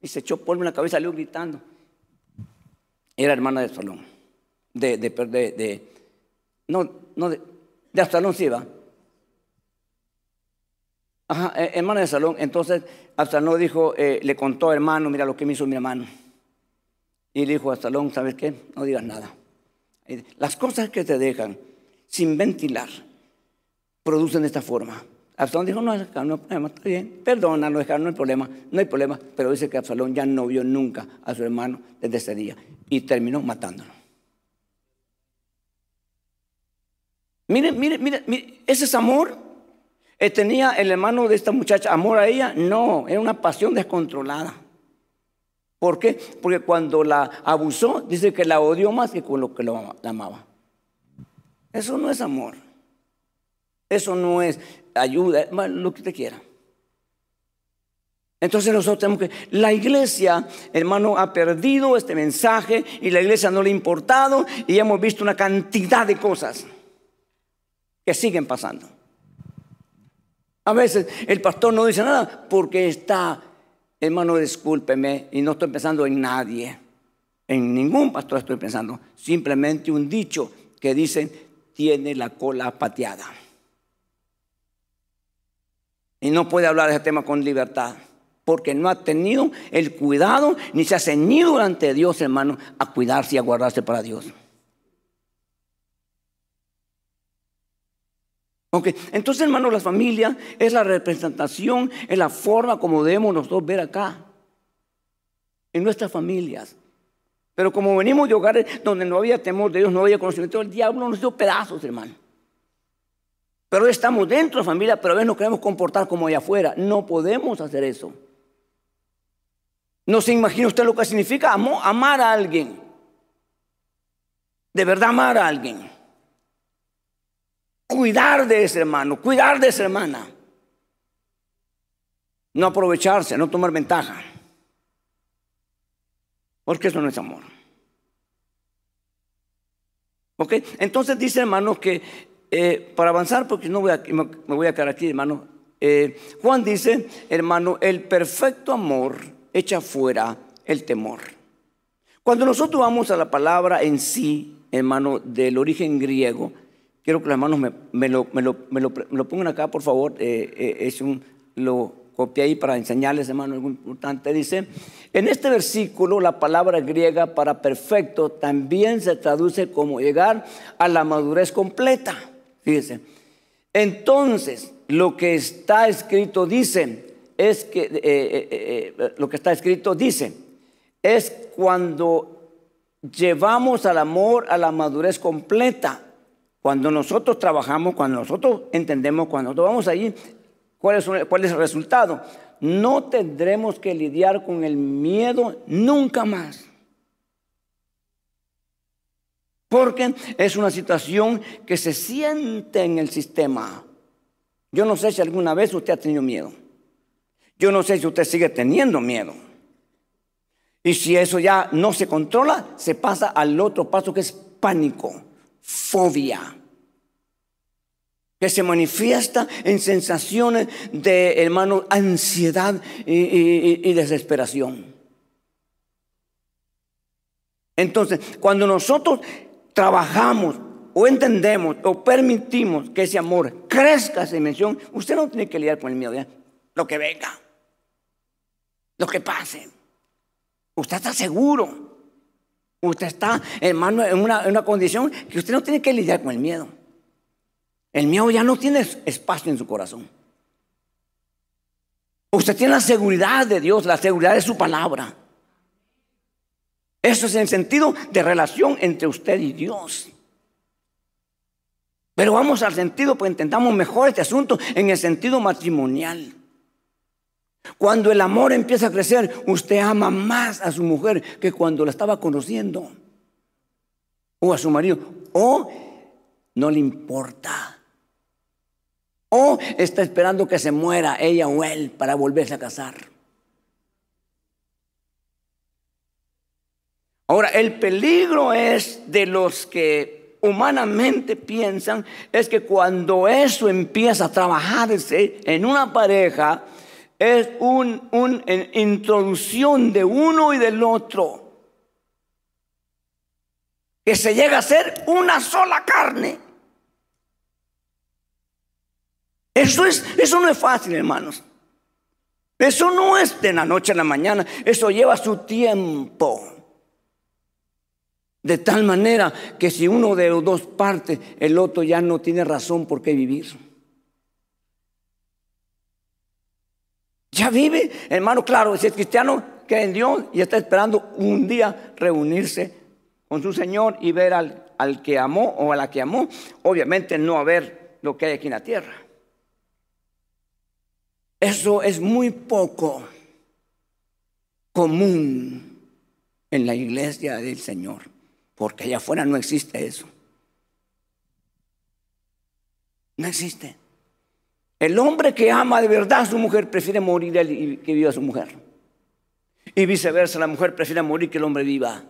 Y se echó polvo en la cabeza y salió gritando. Era hermana de Salón. De, de, de, no, no, de, de Absalón. Ajá, eh, hermana de salón. Entonces Absalón dijo, eh, le contó hermano, mira lo que me hizo mi hermano. Y le dijo a Absalón, ¿sabes qué? No digas nada. Las cosas que te dejan sin ventilar producen de esta forma. Absalón dijo, no, no hay problema, está bien, perdónalo, no hay problema, no hay problema. Pero dice que Absalón ya no vio nunca a su hermano desde ese día y terminó matándolo. Mire, mire, mire, mire, ese es amor. Eh, ¿Tenía el hermano de esta muchacha amor a ella? No, era una pasión descontrolada. ¿Por qué? Porque cuando la abusó, dice que la odió más que con lo que la amaba. Eso no es amor. Eso no es ayuda, lo que usted quiera. Entonces nosotros tenemos que, la iglesia, hermano, ha perdido este mensaje y la iglesia no le ha importado y hemos visto una cantidad de cosas que siguen pasando. A veces el pastor no dice nada porque está, hermano, discúlpeme, y no estoy pensando en nadie, en ningún pastor estoy pensando, simplemente un dicho que dice, tiene la cola pateada. Y no puede hablar de ese tema con libertad, porque no ha tenido el cuidado ni se ha ceñido ante Dios, hermano, a cuidarse y a guardarse para Dios. Entonces, hermano, la familia es la representación, es la forma como debemos nosotros ver acá, en nuestras familias. Pero como venimos de hogares donde no había temor de Dios, no había conocimiento del diablo, nos dio pedazos, hermano. Pero estamos dentro de la familia, pero a veces nos queremos comportar como allá afuera. No podemos hacer eso. No se imagina usted lo que significa amar a alguien. De verdad amar a alguien cuidar de ese hermano, cuidar de esa hermana. No aprovecharse, no tomar ventaja. Porque eso no es amor. ¿Ok? Entonces dice hermano que eh, para avanzar, porque no voy a, me voy a quedar aquí hermano, Eh, Juan dice, hermano, el perfecto amor echa fuera el temor. Cuando nosotros vamos a la palabra en sí, hermano, del origen griego, quiero que los hermanos me, lo, pongan acá, por favor. Eh, eh, es un, lo copié ahí para enseñarles, hermano, algo importante. Dice, en este versículo la palabra griega para perfecto también se traduce como llegar a la madurez completa. Fíjense. Entonces, lo que está escrito dice, es que, eh, lo que está escrito dice, es cuando llevamos al amor a la madurez completa. Cuando nosotros trabajamos, cuando nosotros entendemos, cuando nosotros vamos allí, ¿cuál es, cuál es el resultado? No tendremos que lidiar con el miedo nunca más. Porque es una situación que se siente en el sistema. Yo no sé si alguna vez usted ha tenido miedo. Yo no sé si usted sigue teniendo miedo. Y si eso ya no se controla, se pasa al otro paso que es pánico, fobia, que se manifiesta en sensaciones de, hermano, ansiedad y, desesperación. Entonces, cuando nosotros trabajamos o entendemos o permitimos que ese amor crezca esa dimensión, usted no tiene que lidiar con el miedo, ¿ya? lo que venga, lo que pase. Usted está seguro. Usted está, hermano, en una, en una condición que usted no tiene que lidiar con el miedo. El miedo ya no tiene espacio en su corazón. Usted tiene la seguridad de Dios, la seguridad de su palabra. Eso es el sentido de relación entre usted y Dios. Pero vamos al sentido, pues intentamos mejor este asunto en el sentido matrimonial. Cuando el amor empieza a crecer, usted ama más a su mujer que cuando la estaba conociendo. O a su marido. O no le importa. O está esperando que se muera ella o él para volverse a casar. Ahora, el peligro es de los que humanamente piensan, es que cuando eso empieza a trabajarse en una pareja, es una un, introducción de uno y del otro. Que se llega a ser una sola carne. Eso, es, eso no es fácil, hermanos. Eso no es de la noche a la mañana. Eso lleva su tiempo. De tal manera que si uno de los dos parte, el otro ya no tiene razón por qué vivir. Ya vive, hermano, claro, si es cristiano, que en Dios y está esperando un día reunirse con su Señor y ver al, al que amó o a la que amó, obviamente no a ver lo que hay aquí en la tierra. Eso es muy poco común en la iglesia del Señor, porque allá afuera no existe eso. No existe. El hombre que ama de verdad a su mujer prefiere morir que viva su mujer. Y viceversa, la mujer prefiere morir que el hombre viva.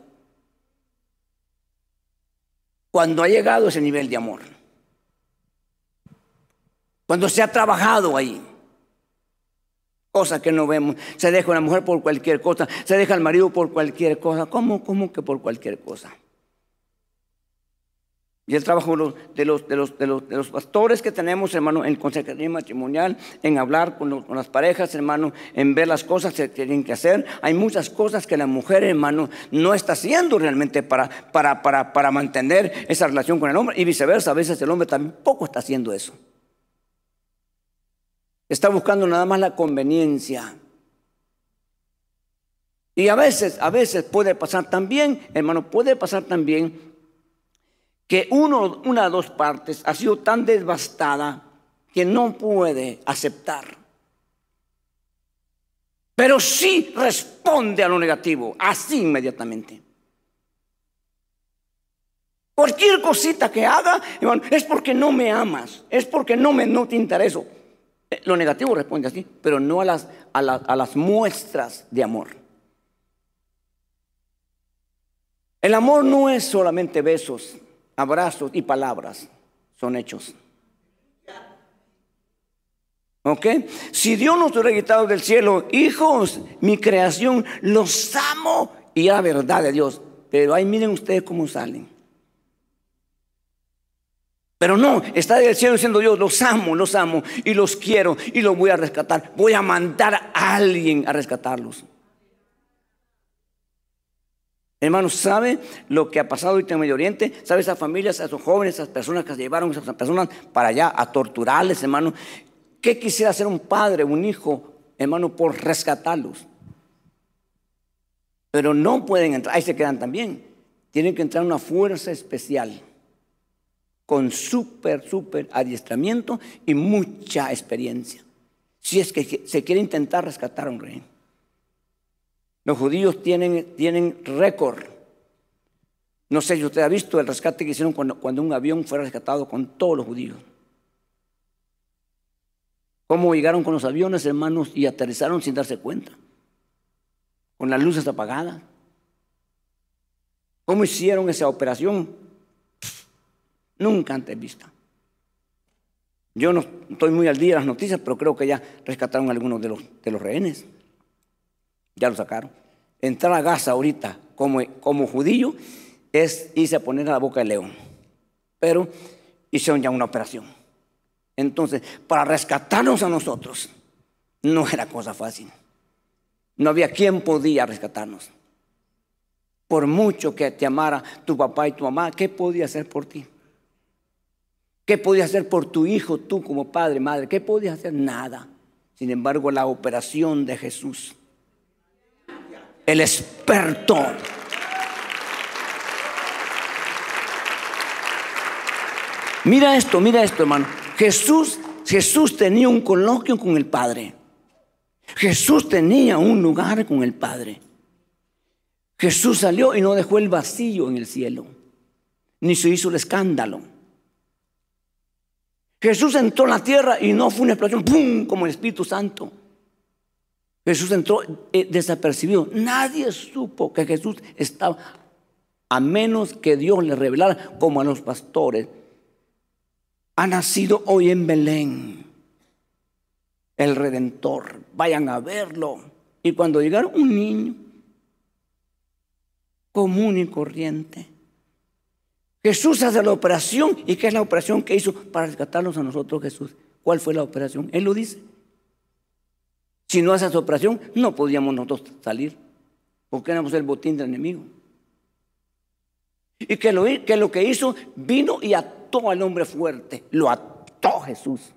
Cuando ha llegado ese nivel de amor. Cuando se ha trabajado ahí. Cosa que no vemos. Se deja una mujer por cualquier cosa. Se deja al marido por cualquier cosa. ¿Cómo, cómo que por cualquier cosa? Y el trabajo de los, pastores que tenemos, hermano, en consejería matrimonial, en hablar con, las parejas, hermano, en ver las cosas que tienen que hacer. Hay muchas cosas que la mujer, hermano, no está haciendo realmente para, para mantener esa relación con el hombre. Y viceversa, a veces el hombre tampoco está haciendo eso. Está buscando nada más la conveniencia. Y a veces, a veces puede pasar también, hermano, puede pasar también que uno, una de dos partes ha sido tan devastada que no puede aceptar. Pero sí responde a lo negativo, así inmediatamente. Cualquier cosita que haga, es porque no me amas, es porque no, me, no te intereso. Eh, lo negativo responde así, pero no a las, a, a las muestras de amor. El amor no es solamente besos, abrazos y palabras son hechos. ¿Ok? Si Dios nos hubiera quitado del cielo, hijos, mi creación, los amo. Y la verdad de Dios. Pero ahí miren ustedes cómo salen. Pero no, está del cielo diciendo Dios, los amo, los amo y los quiero y los voy a rescatar. Voy a mandar a alguien a rescatarlos. Hermanos, ¿sabe lo que ha pasado hoy en Medio Oriente? ¿Sabe esas familias, esos jóvenes, esas personas que se llevaron esas personas para allá a torturarles, hermano? ¿Qué quisiera hacer un padre, un hijo, hermano, por rescatarlos? Pero no pueden entrar, ahí se quedan también. Tienen que entrar una fuerza especial con súper, súper adiestramiento y mucha experiencia. Si es que se quiere intentar rescatar a un rey. Los judíos tienen, tienen récord. No sé si usted ha visto el rescate que hicieron cuando, cuando un avión fue rescatado con todos los judíos. Cómo llegaron con los aviones, hermanos, y aterrizaron sin darse cuenta. Con las luces apagadas. ¿Cómo hicieron esa operación? Nunca antes vista. Yo no estoy muy al día de las noticias, pero creo que ya rescataron a algunos de los, de los rehenes. Ya lo sacaron. Entrar a Gaza ahorita como, como judío es irse a poner a la boca del león. Pero hicieron ya una operación. Entonces, para rescatarnos a nosotros, no era cosa fácil. No había quien podía rescatarnos. Por mucho que te amara tu papá y tu mamá, ¿qué podía hacer por ti? ¿Qué podía hacer por tu hijo, tú como padre, madre? ¿Qué podías hacer? Nada. Sin embargo, la operación de Jesús el experto. Mira esto, mira esto, hermano. Jesús, Jesús tenía un coloquio con el Padre. Jesús tenía un lugar con el Padre. Jesús salió y no dejó el vacío en el cielo, ni se hizo el escándalo. Jesús entró en la tierra y no fue una explosión, ¡pum!, como el Espíritu Santo. Jesús entró eh, desapercibido. Nadie supo que Jesús estaba, a menos que Dios le revelara, como a los pastores. Ha nacido hoy en Belén el Redentor. Vayan a verlo. Y cuando llegaron un niño común y corriente, Jesús hace la operación. ¿Y qué es la operación que hizo para rescatarnos a nosotros Jesús? ¿Cuál fue la operación? Él lo dice. Si no hace esa operación, no podíamos nosotros salir, porque éramos el botín del enemigo. Y que lo, que lo que hizo, vino y ató al hombre fuerte, lo ató Jesús.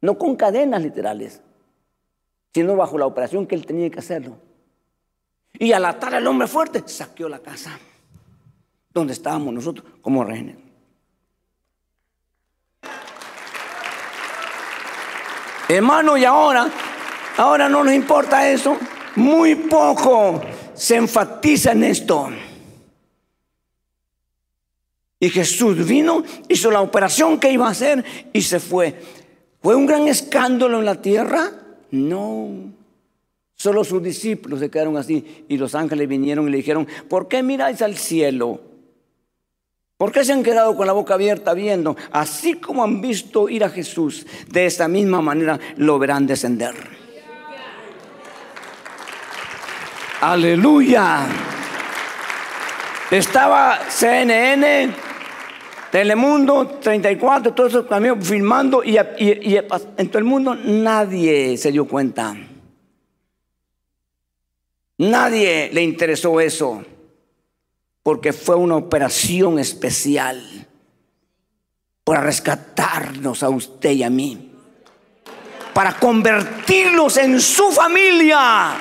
No con cadenas literales, sino bajo la operación que él tenía que hacerlo. Y al atar al hombre fuerte, saqueó la casa donde estábamos nosotros como rehenes. Hermano, y ahora Ahora no nos importa eso. Muy poco se enfatiza en esto. Y Jesús vino, hizo la operación que iba a hacer y se fue. ¿Fue un gran escándalo en la tierra? No. Solo sus discípulos se quedaron así y los ángeles vinieron y le dijeron, ¿por qué miráis al cielo? ¿Por qué se han quedado con la boca abierta viendo? Así como han visto ir a Jesús, de esta misma manera lo verán descender. Aleluya. Estaba CNN, Telemundo 34, todos esos camiones filmando y, en todo el mundo nadie se dio cuenta. Nadie le interesó eso, porque fue una operación especial para rescatarnos a usted y a mí, para convertirlos en su familia.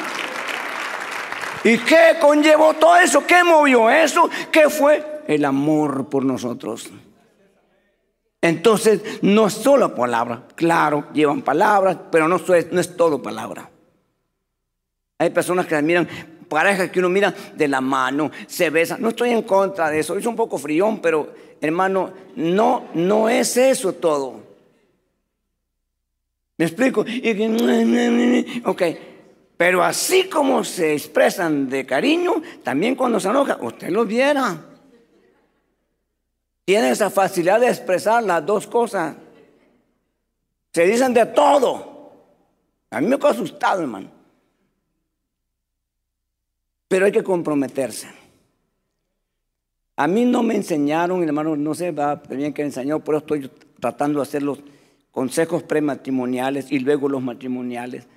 ¿Y qué conllevó todo eso? ¿Qué movió eso? ¿Qué fue? El amor por nosotros. Entonces, no es solo palabra. Claro, llevan palabras, pero no es, no es todo palabra. Hay personas que miran, parejas que uno mira de la mano, se besan. No estoy en contra de eso. Es un poco frión, pero hermano, no, no es eso todo. ¿Me explico? Ok, pero así como se expresan de cariño, también cuando se enoja, usted lo viera. Tiene esa facilidad de expresar las dos cosas. Se dicen de todo. A mí me quedo asustado, hermano. Pero hay que comprometerse. A mí no me enseñaron, hermano, no sé, bien que me enseñó, por eso estoy tratando de hacer los consejos prematrimoniales y luego los matrimoniales.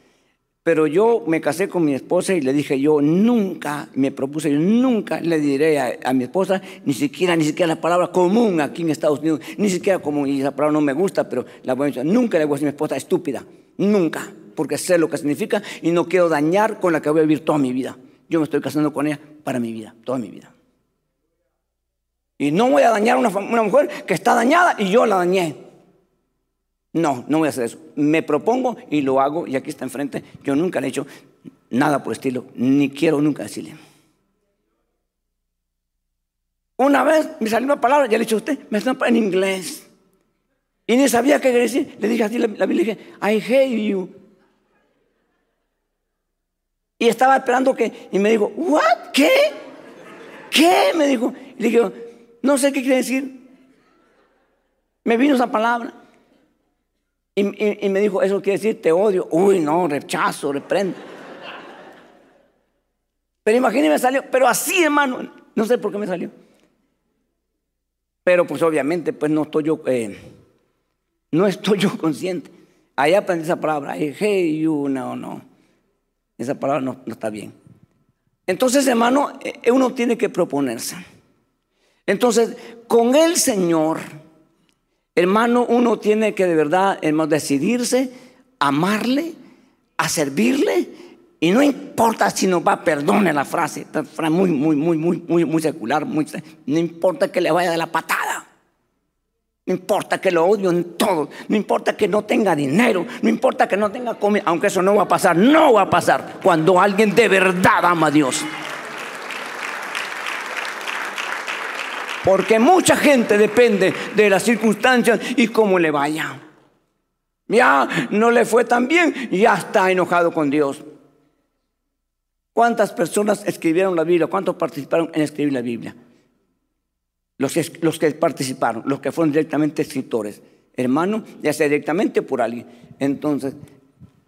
Pero yo me casé con mi esposa y le dije, yo nunca, me propuse, yo nunca le diré a, mi esposa, ni siquiera, ni siquiera la palabra común aquí en Estados Unidos, ni siquiera común, y esa palabra no me gusta, pero la voy a decir, nunca le voy a decir a mi esposa estúpida, nunca, porque sé lo que significa y no quiero dañar con la que voy a vivir toda mi vida. Yo me estoy casando con ella para mi vida, toda mi vida. Y no voy a dañar a una, una mujer que está dañada y yo la dañé. No, no voy a hacer eso. Me propongo y lo hago y aquí está enfrente. Yo nunca le he hecho nada por estilo, ni quiero nunca decirle. Una vez me salió una palabra, ya le he dicho a usted, me salió en inglés. Y ni sabía qué decir. Le dije así, la, Biblia, le dije, I hate you. Y estaba esperando que, y me dijo, ¿what? ¿Qué? ¿Qué? Me dijo. Y le dije, no sé qué quiere decir. Me vino esa palabra. Y, me dijo, eso quiere decir te odio. Uy, no, rechazo, reprendo. Pero imagínese, salió, pero así, hermano, no sé por qué me salió. Pero pues obviamente, pues no estoy yo, eh, no estoy yo consciente. Ahí aprendí esa palabra, hey, you, no, no. Esa palabra no, no está bien. Entonces, hermano, eh, uno tiene que proponerse. Entonces, con el Señor, Hermano, uno tiene que de verdad, hermano, decidirse, amarle, a servirle, y no importa si nos va, perdone la frase, muy, muy, muy, muy, muy, muy secular, no importa que le vaya de la patada. No importa que lo odio en todo, no importa que no tenga dinero, no importa que no tenga comida, aunque eso no va a pasar, no va a pasar cuando alguien de verdad ama a Dios. Porque mucha gente depende de las circunstancias y cómo le vaya. Ya no le fue tan bien ya está enojado con Dios. ¿Cuántas personas escribieron la Biblia? ¿Cuántos participaron en escribir la Biblia? Los que, participaron, los que fueron directamente escritores. Hermano, ya sea directamente por alguien. Entonces,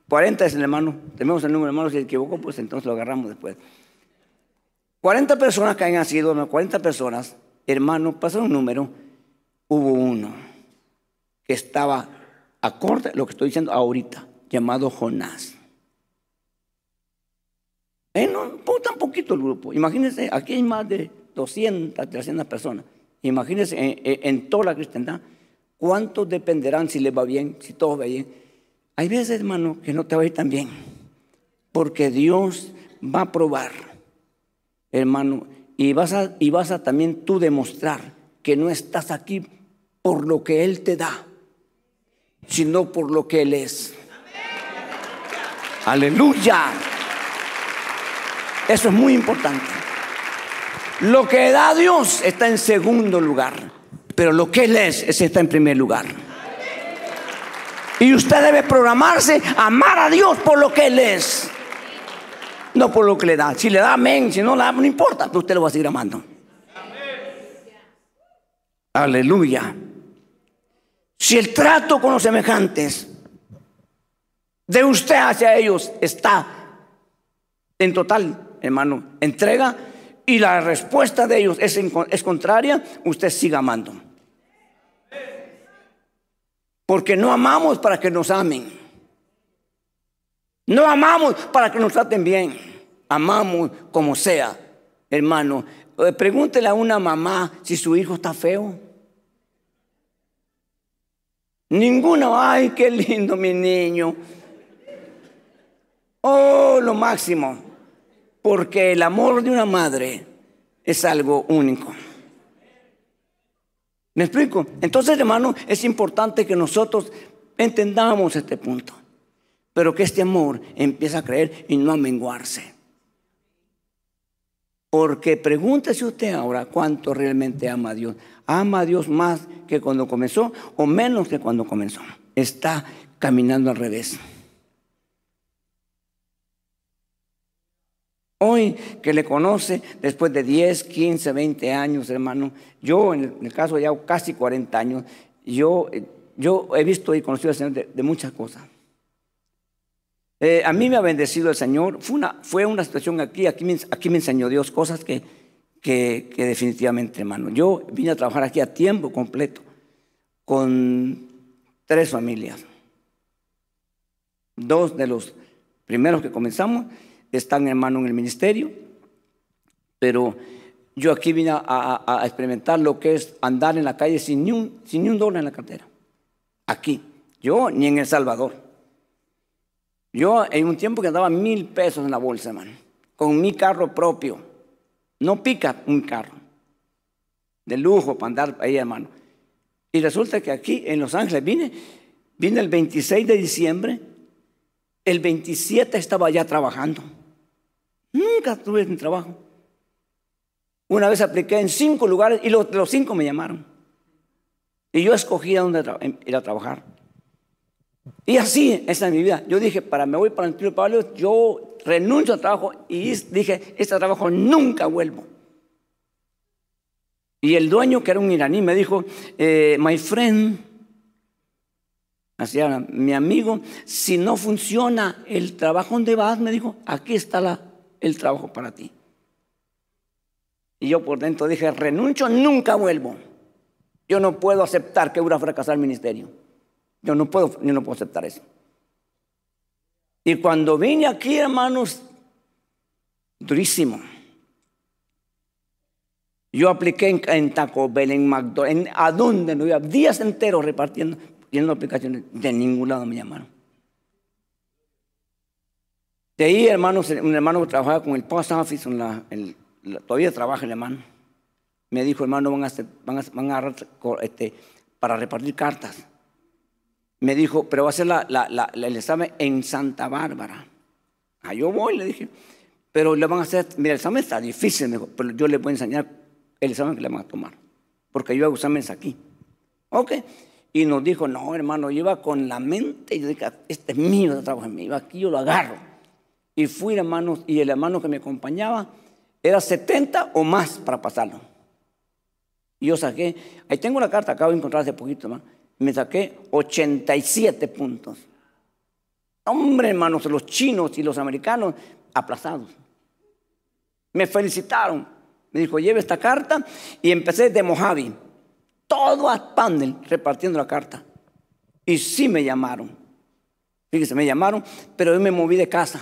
40 es el hermano. Tenemos el número de hermanos, si se equivocó, pues entonces lo agarramos después. 40 personas que hayan sido, 40 personas hermano, pasó un número, hubo uno que estaba acorde a lo que estoy diciendo ahorita, llamado Jonás. Eh, no, tan poquito el grupo. Imagínense, aquí hay más de 200, 300 personas. Imagínense en, toda la cristiandad, ¿cuántos dependerán si les va bien, si todo va bien? Hay veces, hermano, que no te va a ir tan bien, porque Dios va a probar, hermano, y vas a, y vas a también tú demostrar que no estás aquí por lo que Él te da, sino por lo que Él es. Aleluya. Eso es muy importante. Lo que da Dios está en segundo lugar, pero lo que Él es, está en primer lugar. Y usted debe programarse, amar a Dios por lo que Él es no por lo que le da. Si le da amén, si no le da, no importa, usted lo va a seguir amando. Aleluya. Si el trato con los semejantes de usted hacia ellos está en total, hermano, entrega y la respuesta de ellos es, es contraria, usted siga amando. Porque no amamos para que nos amen. No amamos para que nos traten bien. Amamos como sea, hermano. Eh, pregúntele a una mamá si su hijo está feo. Ninguno, ay, qué lindo mi niño. Oh, lo máximo. Porque el amor de una madre es algo único. ¿Me explico? Entonces, hermano, es importante que nosotros entendamos este punto pero que este amor empieza a creer y no a menguarse. Porque pregúntese usted ahora cuánto realmente ama a Dios. ¿Ama a Dios más que cuando comenzó o menos que cuando comenzó? Está caminando al revés. Hoy que le conoce, después de 10, 15, 20 años, hermano, yo en el caso ya casi 40 años, yo, yo he visto y conocido al Señor de muchas cosas. Eh, a mí me ha bendecido el Señor. Fue una, fue una situación aquí, aquí me, aquí me enseñó Dios cosas que, que, definitivamente, hermano. Yo vine a trabajar aquí a tiempo completo con tres familias. Dos de los primeros que comenzamos están, hermano, en el ministerio, pero yo aquí vine a, experimentar lo que es andar en la calle sin ni, un, sin ni un dólar en la cartera. Aquí. Yo ni en El Salvador. Yo en un tiempo que andaba mil pesos en la bolsa, hermano, con mi carro propio. No pica un carro. De lujo para andar ahí, hermano. Y resulta que aquí en Los Ángeles vine, vine el 26 de diciembre, el 27 estaba ya trabajando. Nunca tuve un trabajo. Una vez apliqué en cinco lugares y los, los cinco me llamaron. Y yo escogí a dónde ir a trabajar. Y así, esa es mi vida. Yo dije, para me voy para el Pablo, yo renuncio al trabajo y dije, este trabajo nunca vuelvo. Y el dueño, que era un iraní, me dijo, eh, my friend, así era, mi amigo, si no funciona el trabajo donde vas, me dijo, aquí está el trabajo para ti. Y yo por dentro dije, renuncio, nunca vuelvo. Yo no puedo aceptar que hubiera fracasar el ministerio. Yo no puedo, yo no puedo aceptar eso. Y cuando vine aquí, hermanos, durísimo. Yo apliqué en, Taco Bell, en McDonald's, en, a dónde no iba, días enteros repartiendo, las aplicaciones, de ningún lado me llamaron. De ahí, hermanos, un hermano que trabajaba con el post office, todavía trabaja el hermano. Me dijo, hermano, van a, van a, a agarrar este, para repartir cartas. Me dijo, pero va a hacer el examen en Santa Bárbara. Ah, yo voy, le dije. Pero le van a hacer, mira, el examen está difícil, me dijo, pero yo le voy a enseñar el examen que le van a tomar. Porque yo hago exámenes aquí. Ok. Y nos dijo, no, hermano, yo iba con la mente y yo dije, este es mío, este trabajo es mío, aquí yo lo agarro. Y fui, hermano, y el hermano que me acompañaba era 70 o más para pasarlo. Y yo saqué, ahí tengo la carta, acabo de encontrar hace poquito, hermano me saqué 87 puntos. Hombre, hermanos, los chinos y los americanos aplazados. Me felicitaron. Me dijo, lleve esta carta y empecé de Mojave. Todo a panel repartiendo la carta. Y sí me llamaron. Fíjese, me llamaron, pero yo me moví de casa.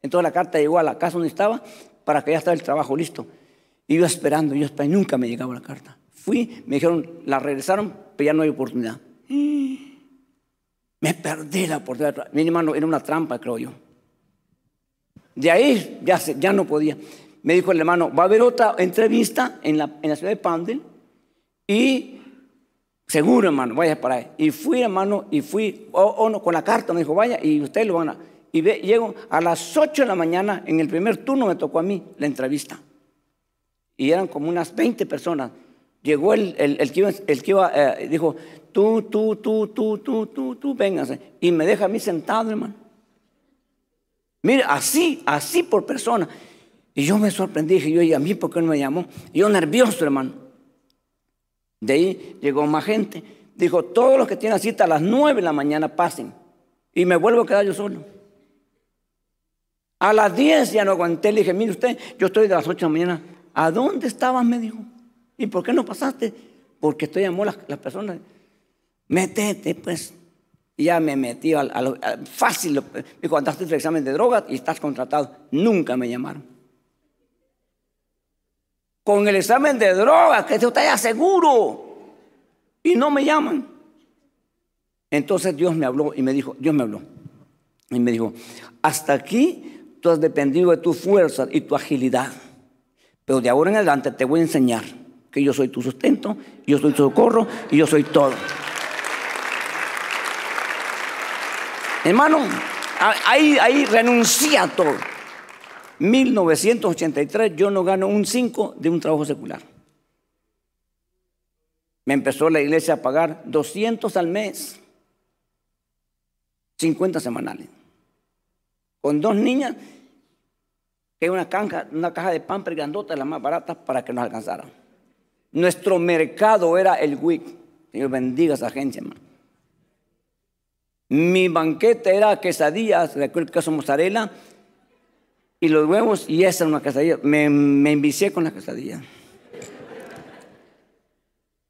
Entonces la carta llegó a la casa donde estaba para que ya estaba el trabajo listo. Y yo esperando, yo esperando, nunca me llegaba la carta. Fui, me dijeron, la regresaron, pero ya no hay oportunidad. Me perdí la oportunidad. Mi hermano era una trampa, creo yo. De ahí ya, ya no podía. Me dijo el hermano, va a haber otra entrevista en la, en la ciudad de Pandel y seguro, hermano, vaya para ahí. Y fui, hermano, y fui, no, con la carta, me dijo, vaya, y ustedes lo van a... Y llego a las 8 de la mañana, en el primer turno me tocó a mí la entrevista. Y eran como unas 20 personas. Llegó el, el, que iba, el que iba eh, dijo, tú, tú, tú, tú, tú, tú, tú, véngase. Y me deja a mí sentado, hermano. Mire, así, así por persona. Y yo me sorprendí, dije, yo, ¿y a mí por qué no me llamó? Yo nervioso, hermano. De ahí llegó más gente. Dijo, todos los que tienen cita a las nueve de la mañana pasen. Y me vuelvo a quedar yo solo. A las diez ya no aguanté. Le dije, mire usted, yo estoy de las ocho de la mañana. ¿A dónde estabas? Me dijo. ¿Y por qué no pasaste? Porque estoy llamó las, las personas. Métete, pues. Y ya me metí a, fácil. Me dijo, andaste el examen de drogas y estás contratado. Nunca me llamaron. Con el examen de drogas, que usted ya seguro. Y no me llaman. Entonces Dios me habló y me dijo, Dios me habló. Y me dijo, hasta aquí tú has dependido de tu fuerza y tu agilidad. Pero de ahora en adelante te voy a enseñar que yo soy tu sustento, yo soy tu socorro y yo soy todo. Hermano, ahí, ahí renuncia a todo. 1983 yo no gano un 5 de un trabajo secular. Me empezó la iglesia a pagar 200 al mes, 50 semanales. Con dos niñas, que una, una caja de pan grandota, la más barata, para que nos alcanzaran. Nuestro mercado era el WIC. Dios bendiga esa agencia, hermano. Mi banquete era quesadillas, de aquel queso mozzarella, y los huevos, y esa era una quesadilla. Me, me envicié con la quesadilla.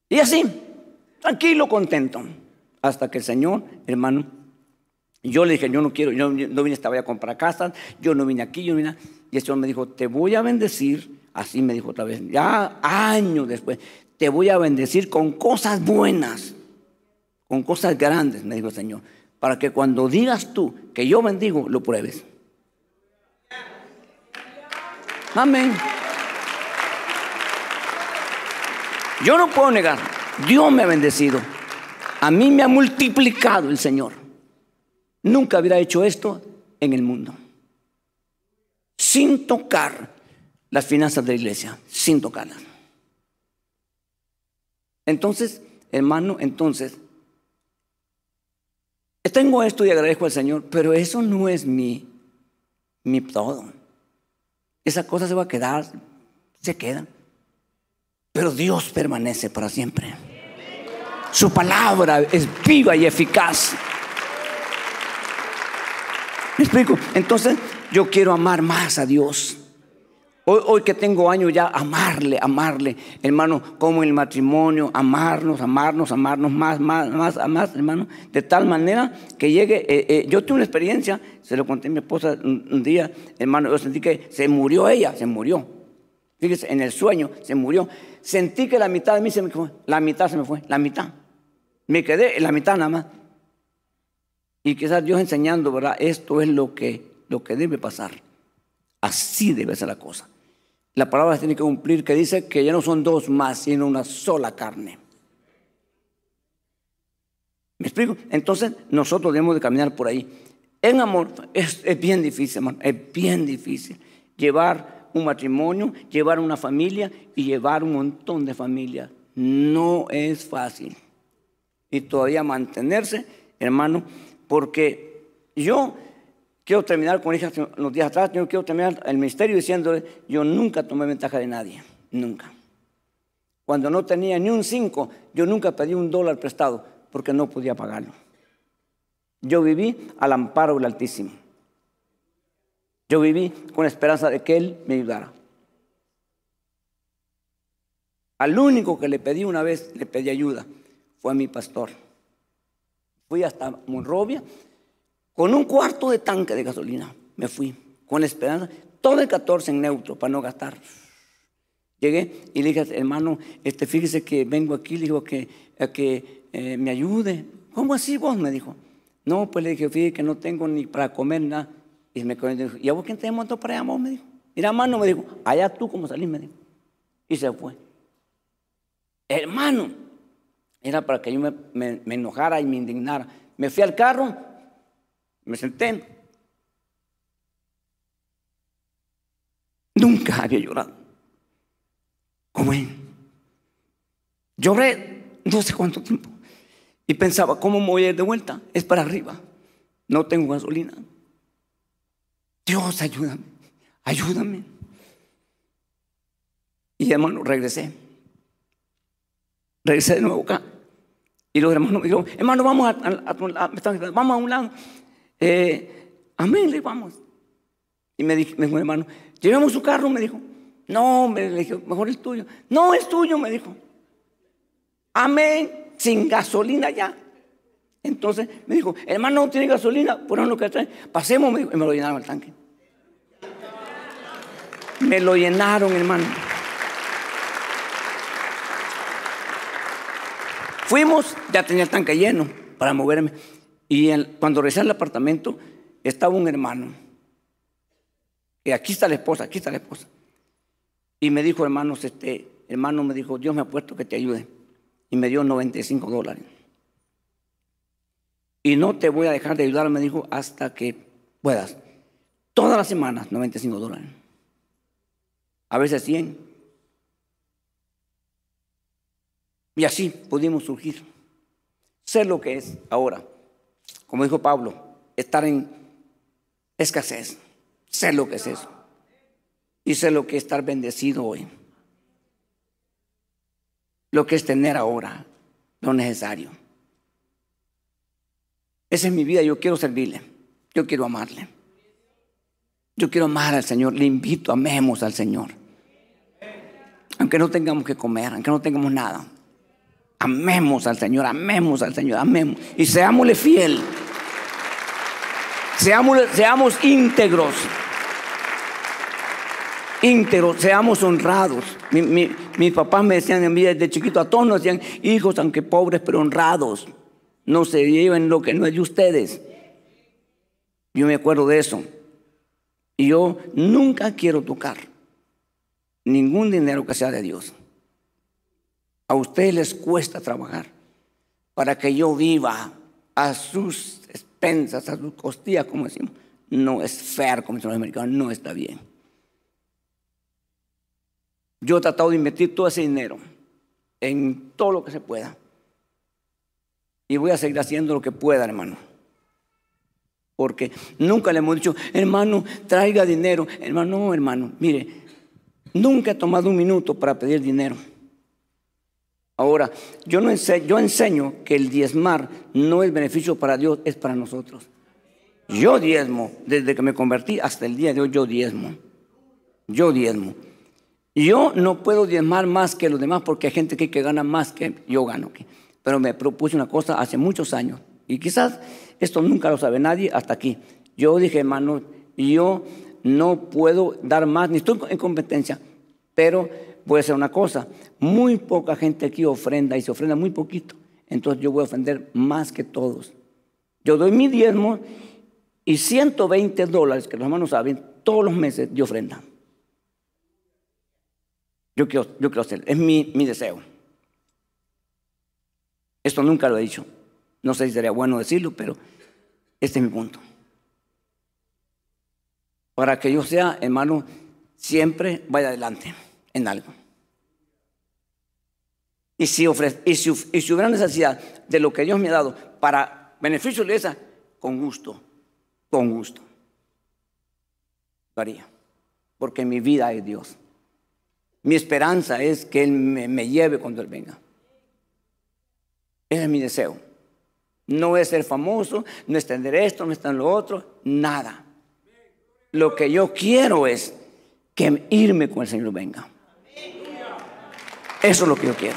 Y así, tranquilo, contento. Hasta que el Señor, hermano, yo le dije, yo no quiero, yo no vine esta vez a comprar casas, yo no vine aquí, yo no vine. Y el Señor me dijo, te voy a bendecir. Así me dijo otra vez, ya años después, te voy a bendecir con cosas buenas, con cosas grandes, me dijo el Señor, para que cuando digas tú que yo bendigo, lo pruebes. Amén. Yo no puedo negar, Dios me ha bendecido. A mí me ha multiplicado el Señor. Nunca hubiera hecho esto en el mundo. Sin tocar las finanzas de la iglesia, sin tocarlas. Entonces, hermano, entonces, tengo esto y agradezco al Señor, pero eso no es mi, mi todo. Esa cosa se va a quedar, se queda. Pero Dios permanece para siempre. Su palabra es viva y eficaz. ¿Me explico? Entonces yo quiero amar más a Dios. Hoy, que tengo años ya, amarle, amarle, hermano, como en el matrimonio, amarnos, amarnos, amarnos más, más, más, más, hermano, de tal manera que llegue, eh, eh, yo tuve una experiencia, se lo conté a mi esposa un, día, hermano, yo sentí que se murió ella, se murió. Fíjese, en el sueño se murió. Sentí que la mitad de mí se me fue, la mitad se me fue, la mitad. Me quedé en la mitad nada más. Y quizás Dios enseñando, ¿verdad? Esto es lo que, lo que debe pasar. Así debe ser la cosa. La palabra tiene que cumplir que dice que ya no son dos más, sino una sola carne. ¿Me explico? Entonces nosotros debemos de caminar por ahí. En amor es, bien difícil, hermano, es bien difícil llevar un matrimonio, llevar una familia y llevar un montón de familias. No es fácil. Y todavía mantenerse, hermano, porque yo Quiero terminar con ella los días atrás, yo quiero terminar el ministerio diciéndole, yo nunca tomé ventaja de nadie, nunca. Cuando no tenía ni un cinco, yo nunca pedí un dólar prestado porque no podía pagarlo. Yo viví al amparo del Altísimo. Yo viví con la esperanza de que Él me ayudara. Al único que le pedí una vez, le pedí ayuda, fue a mi pastor. Fui hasta Monrovia con un cuarto de tanque de gasolina me fui, con esperanza, todo el 14 en neutro para no gastar. Llegué y le dije, hermano, este, fíjese que vengo aquí, le digo que, que eh, me ayude. ¿Cómo así vos? Me dijo. No, pues le dije, fíjese que no tengo ni para comer nada. Y me dijo, ¿y a vos quién te montó para allá, vos? Me dijo. Mira, hermano, me dijo, allá tú como salís, me dijo. Y se fue. Hermano, era para que yo me, me enojara y me indignara. Me fui al carro, me senté. Nunca había llorado. Como él. Lloré no sé cuánto tiempo. Y pensaba, ¿cómo voy a ir de vuelta? Es para arriba. No tengo gasolina. Dios, ayúdame. Ayúdame. Y hermano, regresé. Regresé de nuevo acá. Y los hermanos me dijeron, hermano, vamos a, vamos a un lado. Eh, amén, le vamos. Y me dijo, mi hermano, llevamos su carro, me dijo. No, me dijo, mejor el tuyo. No, es tuyo, me dijo. Amén, sin gasolina ya. Entonces me dijo, hermano, no tiene gasolina, por lo que trae. Pasemos, me y me lo llenaron el tanque. Me lo llenaron, hermano. Fuimos, ya tenía el tanque lleno para moverme. Y cuando regresé al apartamento, estaba un hermano. Y aquí está la esposa, aquí está la esposa. Y me dijo, hermanos, este hermano me dijo, Dios me ha puesto que te ayude. Y me dio 95 dólares. Y no te voy a dejar de ayudar, me dijo, hasta que puedas. Todas las semanas, 95 dólares. A veces 100. Y así pudimos surgir. Sé lo que es ahora como dijo Pablo, estar en escasez. Sé lo que es eso. Y sé lo que es estar bendecido hoy. Lo que es tener ahora lo necesario. Esa es mi vida, yo quiero servirle, yo quiero amarle. Yo quiero amar al Señor, le invito, amemos al Señor. Aunque no tengamos que comer, aunque no tengamos nada. Amemos al Señor, amemos al Señor, amemos. Y seámosle fiel. Seamos, seamos íntegros. Íntegros, seamos honrados. mis papás me decían en vida desde chiquito, a todos nos decían, hijos, aunque pobres, pero honrados. No se lleven lo que no es de ustedes. Yo me acuerdo de eso. Y yo nunca quiero tocar ningún dinero que sea de Dios. A ustedes les cuesta trabajar para que yo viva a sus expensas, a sus costillas, como decimos. No es fair, como dicen los americanos, no está bien. Yo he tratado de invertir todo ese dinero en todo lo que se pueda. Y voy a seguir haciendo lo que pueda, hermano. Porque nunca le hemos dicho, hermano, traiga dinero. Hermano, no, hermano, mire, nunca he tomado un minuto para pedir dinero. Ahora, yo, no enseño, que el diezmar no es beneficio para Dios, es para nosotros. Yo diezmo, desde que me convertí hasta el día de hoy, yo diezmo. Yo diezmo. Yo no puedo diezmar más que los demás porque hay gente que, que gana más que yo gano. Pero me propuse una cosa hace muchos años. Y quizás esto nunca lo sabe nadie hasta aquí. Yo dije, hermano, yo no puedo dar más, ni estoy en competencia, pero voy a hacer una cosa, muy poca gente aquí ofrenda y se ofrenda muy poquito, entonces yo voy a ofender más que todos. Yo doy mi diezmo y 120 dólares, que los hermanos saben, todos los meses de ofrenda. Yo quiero, yo quiero hacer, es mi, mi deseo. Esto nunca lo he dicho. No sé si sería bueno decirlo, pero este es mi punto. Para que yo sea, hermano, siempre vaya adelante en algo. Y si, si, y si hubiera necesidad de lo que Dios me ha dado para beneficio de esa, con gusto, con gusto. Lo haría. Porque mi vida es Dios. Mi esperanza es que Él me, me lleve cuando Él venga. Ese es mi deseo. No es ser famoso, no es tener esto, no es tener lo otro, nada. Lo que yo quiero es que irme con el Señor venga. Eso es lo que yo quiero.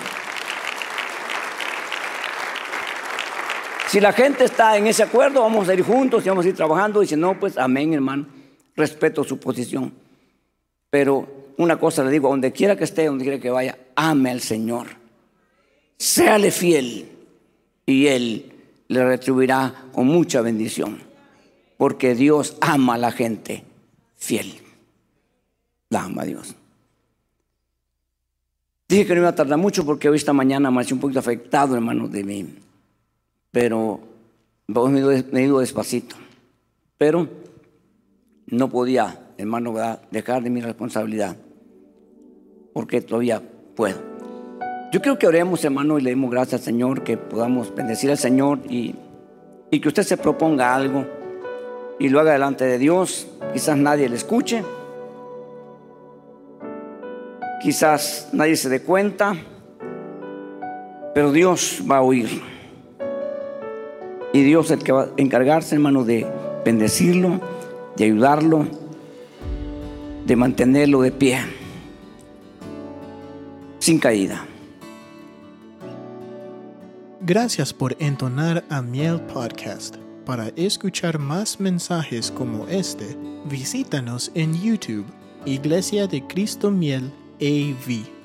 Si la gente está en ese acuerdo, vamos a ir juntos y vamos a ir trabajando. Y si no, pues amén, hermano. Respeto su posición. Pero una cosa le digo, donde quiera que esté, donde quiera que vaya, ame al Señor. Séale fiel. Y Él le retribuirá con mucha bendición. Porque Dios ama a la gente fiel. La ama a Dios. Dije que no iba a tardar mucho porque hoy esta mañana me un poquito afectado, hermano, de mí. Pero me he ido despacito. Pero no podía, hermano, dejar de mi responsabilidad. Porque todavía puedo. Yo creo que oremos, hermano, y le demos gracias al Señor, que podamos bendecir al Señor y, y que usted se proponga algo y lo haga delante de Dios. Quizás nadie le escuche, quizás nadie se dé cuenta, pero Dios va a oír. Y Dios es el que va a encargarse, hermano, de bendecirlo, de ayudarlo, de mantenerlo de pie, sin caída. Gracias por entonar a Miel Podcast. Para escuchar más mensajes como este, visítanos en YouTube, Iglesia de Cristo Miel AV.